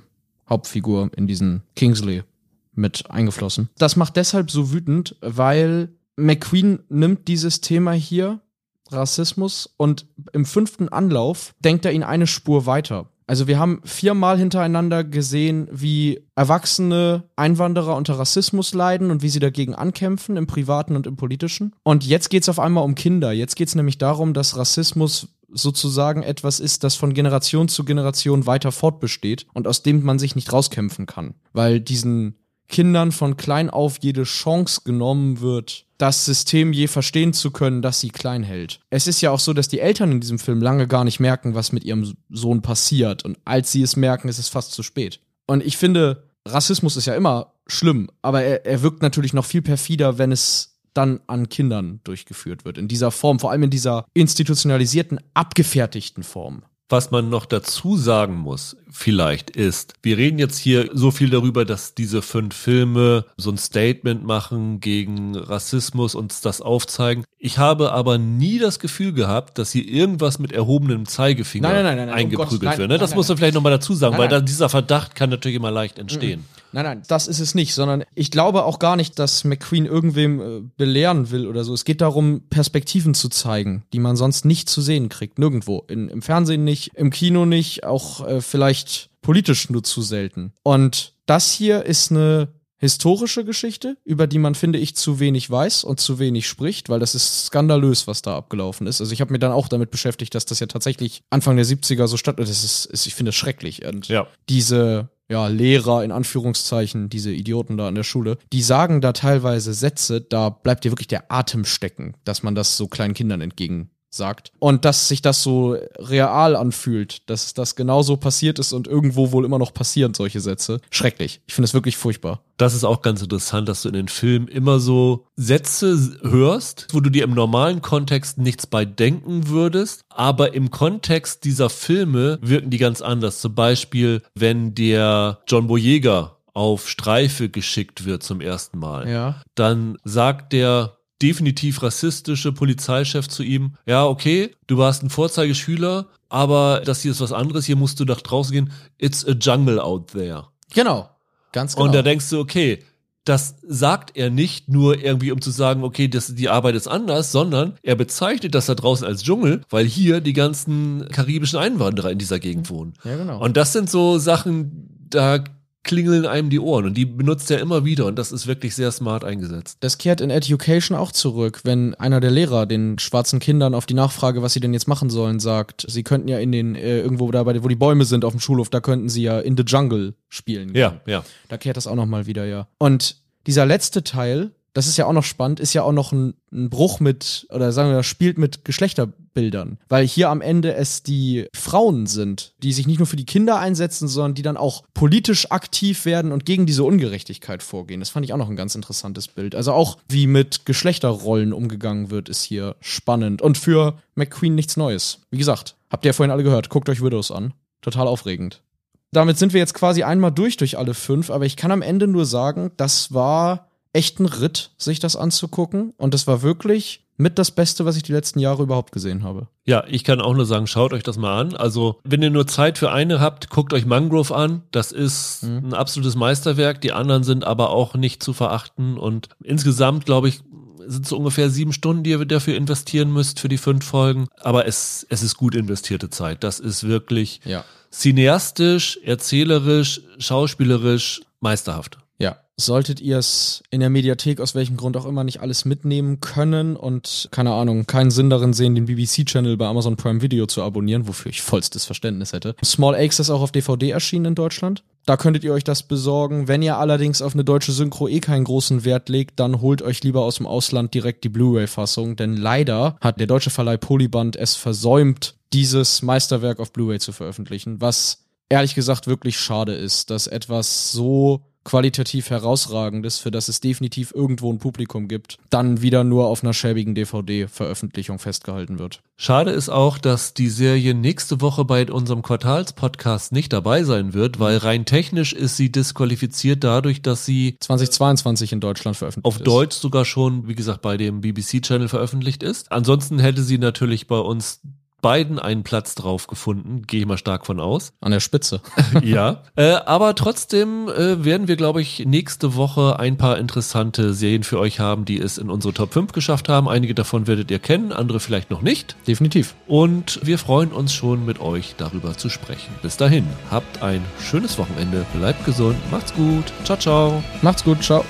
Hauptfigur, in diesen Kingsley mit eingeflossen. Das macht deshalb so wütend, weil McQueen nimmt dieses Thema hier, Rassismus, und im fünften Anlauf denkt er ihn eine Spur weiter. Also wir haben viermal hintereinander gesehen, wie erwachsene Einwanderer unter Rassismus leiden und wie sie dagegen ankämpfen, im privaten und im politischen. Und jetzt geht's auf einmal um Kinder. Jetzt geht's nämlich darum, dass Rassismus sozusagen etwas ist, das von Generation zu Generation weiter fortbesteht und aus dem man sich nicht rauskämpfen kann. Weil diesen Kindern von klein auf jede Chance genommen wird, das System je verstehen zu können, das sie klein hält. Es ist ja auch so, dass die Eltern in diesem Film lange gar nicht merken, was mit ihrem Sohn passiert. Und als sie es merken, ist es fast zu spät. Und ich finde, Rassismus ist ja immer schlimm, aber er, er wirkt natürlich noch viel perfider, wenn es dann an Kindern durchgeführt wird. In dieser Form, vor allem in dieser institutionalisierten, abgefertigten Form. Was man noch dazu sagen muss, vielleicht ist, wir reden jetzt hier so viel darüber, dass diese fünf Filme so ein Statement machen gegen Rassismus und das aufzeigen. Ich habe aber nie das Gefühl gehabt, dass hier irgendwas mit erhobenem Zeigefinger Nein, nein, nein, nein, um eingeprügelt Gottes- nein, wird. Ne? Das muss man vielleicht nochmal dazu sagen, weil dieser Verdacht kann natürlich immer leicht entstehen. Nein, nein, das ist es nicht, sondern ich glaube auch gar nicht, dass McQueen irgendwem äh, belehren will oder so. Es geht darum, Perspektiven zu zeigen, die man sonst nicht zu sehen kriegt. Nirgendwo. In, Im Fernsehen nicht, im Kino nicht, auch äh, vielleicht politisch nur zu selten. Und das hier ist eine historische Geschichte, über die man, finde ich, zu wenig weiß und zu wenig spricht, weil das ist skandalös, was da abgelaufen ist. Also ich habe mir dann auch damit beschäftigt, dass das ja tatsächlich Anfang der 70er so statt. Das ist, ist ich finde das schrecklich. Und Ja. diese ja, Lehrer in Anführungszeichen, diese Idioten da an der Schule, die sagen da teilweise Sätze, da bleibt dir wirklich der Atem stecken, dass man das so kleinen Kindern entgegen sagt. Und dass sich das so real anfühlt, dass das genauso passiert ist und irgendwo wohl immer noch passieren, solche Sätze. Schrecklich. Ich finde es wirklich furchtbar. Das ist auch ganz interessant, dass du in den Filmen immer so Sätze hörst, wo du dir im normalen Kontext nichts bei denken würdest, aber im Kontext dieser Filme wirken die ganz anders. Zum Beispiel, wenn der John Boyega auf Streife geschickt wird zum ersten Mal, Ja. dann sagt der definitiv rassistische Polizeichef zu ihm, ja, okay, du warst ein Vorzeigeschüler, aber das hier ist was anderes, hier musst du nach draußen gehen, it's a jungle out there. Genau. Ganz genau. Und da denkst du, okay, das sagt er nicht nur irgendwie, um zu sagen, okay, das, die Arbeit ist anders, sondern er bezeichnet das da draußen als Dschungel, weil hier die ganzen karibischen Einwanderer in dieser Gegend wohnen. ja, genau. Und das sind so Sachen, da klingeln einem die Ohren und die benutzt er immer wieder und das ist wirklich sehr smart eingesetzt. Das kehrt in Education auch zurück, wenn einer der Lehrer den schwarzen Kindern auf die Nachfrage, was sie denn jetzt machen sollen, sagt, sie könnten ja in den, äh, irgendwo da, bei, wo die Bäume sind auf dem Schulhof, da könnten sie ja in the jungle spielen. gehen. Ja, ja. Da kehrt das auch nochmal wieder, ja. Und dieser letzte Teil, das ist ja auch noch spannend, ist ja auch noch ein, ein Bruch mit, oder sagen wir, spielt mit Geschlechterbildern. Weil hier am Ende es die Frauen sind, die sich nicht nur für die Kinder einsetzen, sondern die dann auch politisch aktiv werden und gegen diese Ungerechtigkeit vorgehen. Das fand ich auch noch ein ganz interessantes Bild. Also auch wie mit Geschlechterrollen umgegangen wird, ist hier spannend. Und für McQueen nichts Neues. Wie gesagt, habt ihr ja vorhin alle gehört, guckt euch Widows an. Total aufregend. Damit sind wir jetzt quasi einmal durch durch alle fünf, aber ich kann am Ende nur sagen, das war echt ein Ritt, sich das anzugucken. Und es war wirklich mit das Beste, was ich die letzten Jahre überhaupt gesehen habe. Ja, ich kann auch nur sagen, schaut euch das mal an. Also, wenn ihr nur Zeit für eine habt, guckt euch Mangrove an. Das ist mhm. ein absolutes Meisterwerk. Die anderen sind aber auch nicht zu verachten. Und insgesamt, glaube ich, sind es so ungefähr sieben Stunden, die ihr dafür investieren müsst für die fünf Folgen. Aber es, es ist gut investierte Zeit. Das ist wirklich ja. cineastisch, erzählerisch, schauspielerisch meisterhaft. Solltet ihr es in der Mediathek aus welchem Grund auch immer nicht alles mitnehmen können und keine Ahnung, keinen Sinn darin sehen, den BBC-Channel bei Amazon Prime Video zu abonnieren, wofür ich vollstes Verständnis hätte. Small Aches ist auch auf DVD erschienen in Deutschland. Da könntet ihr euch das besorgen. Wenn ihr allerdings auf eine deutsche Synchro eh keinen großen Wert legt, dann holt euch lieber aus dem Ausland direkt die Blu-ray-Fassung, denn leider hat der deutsche Verleih Polyband es versäumt, dieses Meisterwerk auf Blu-ray zu veröffentlichen, was ehrlich gesagt wirklich schade ist, dass etwas so qualitativ herausragendes, für das es definitiv irgendwo ein Publikum gibt, dann wieder nur auf einer schäbigen DVD-Veröffentlichung festgehalten wird. Schade ist auch, dass die Serie nächste Woche bei unserem Quartalspodcast nicht dabei sein wird, weil rein technisch ist sie disqualifiziert dadurch, dass sie 2022 in Deutschland veröffentlicht auf ist. Deutsch sogar schon, wie gesagt, bei dem BBC-Channel veröffentlicht ist. Ansonsten hätte sie natürlich bei uns beiden einen Platz drauf gefunden, gehe ich mal stark von aus. (laughs) An der Spitze. (laughs) ja. Äh, aber trotzdem äh, werden wir, glaube ich, nächste Woche ein paar interessante Serien für euch haben, die es in unsere Top 5 geschafft haben. Einige davon werdet ihr kennen, andere vielleicht noch nicht. Definitiv. Und wir freuen uns schon mit euch darüber zu sprechen. Bis dahin, habt ein schönes Wochenende, bleibt gesund, macht's gut. Ciao, ciao. Macht's gut, ciao.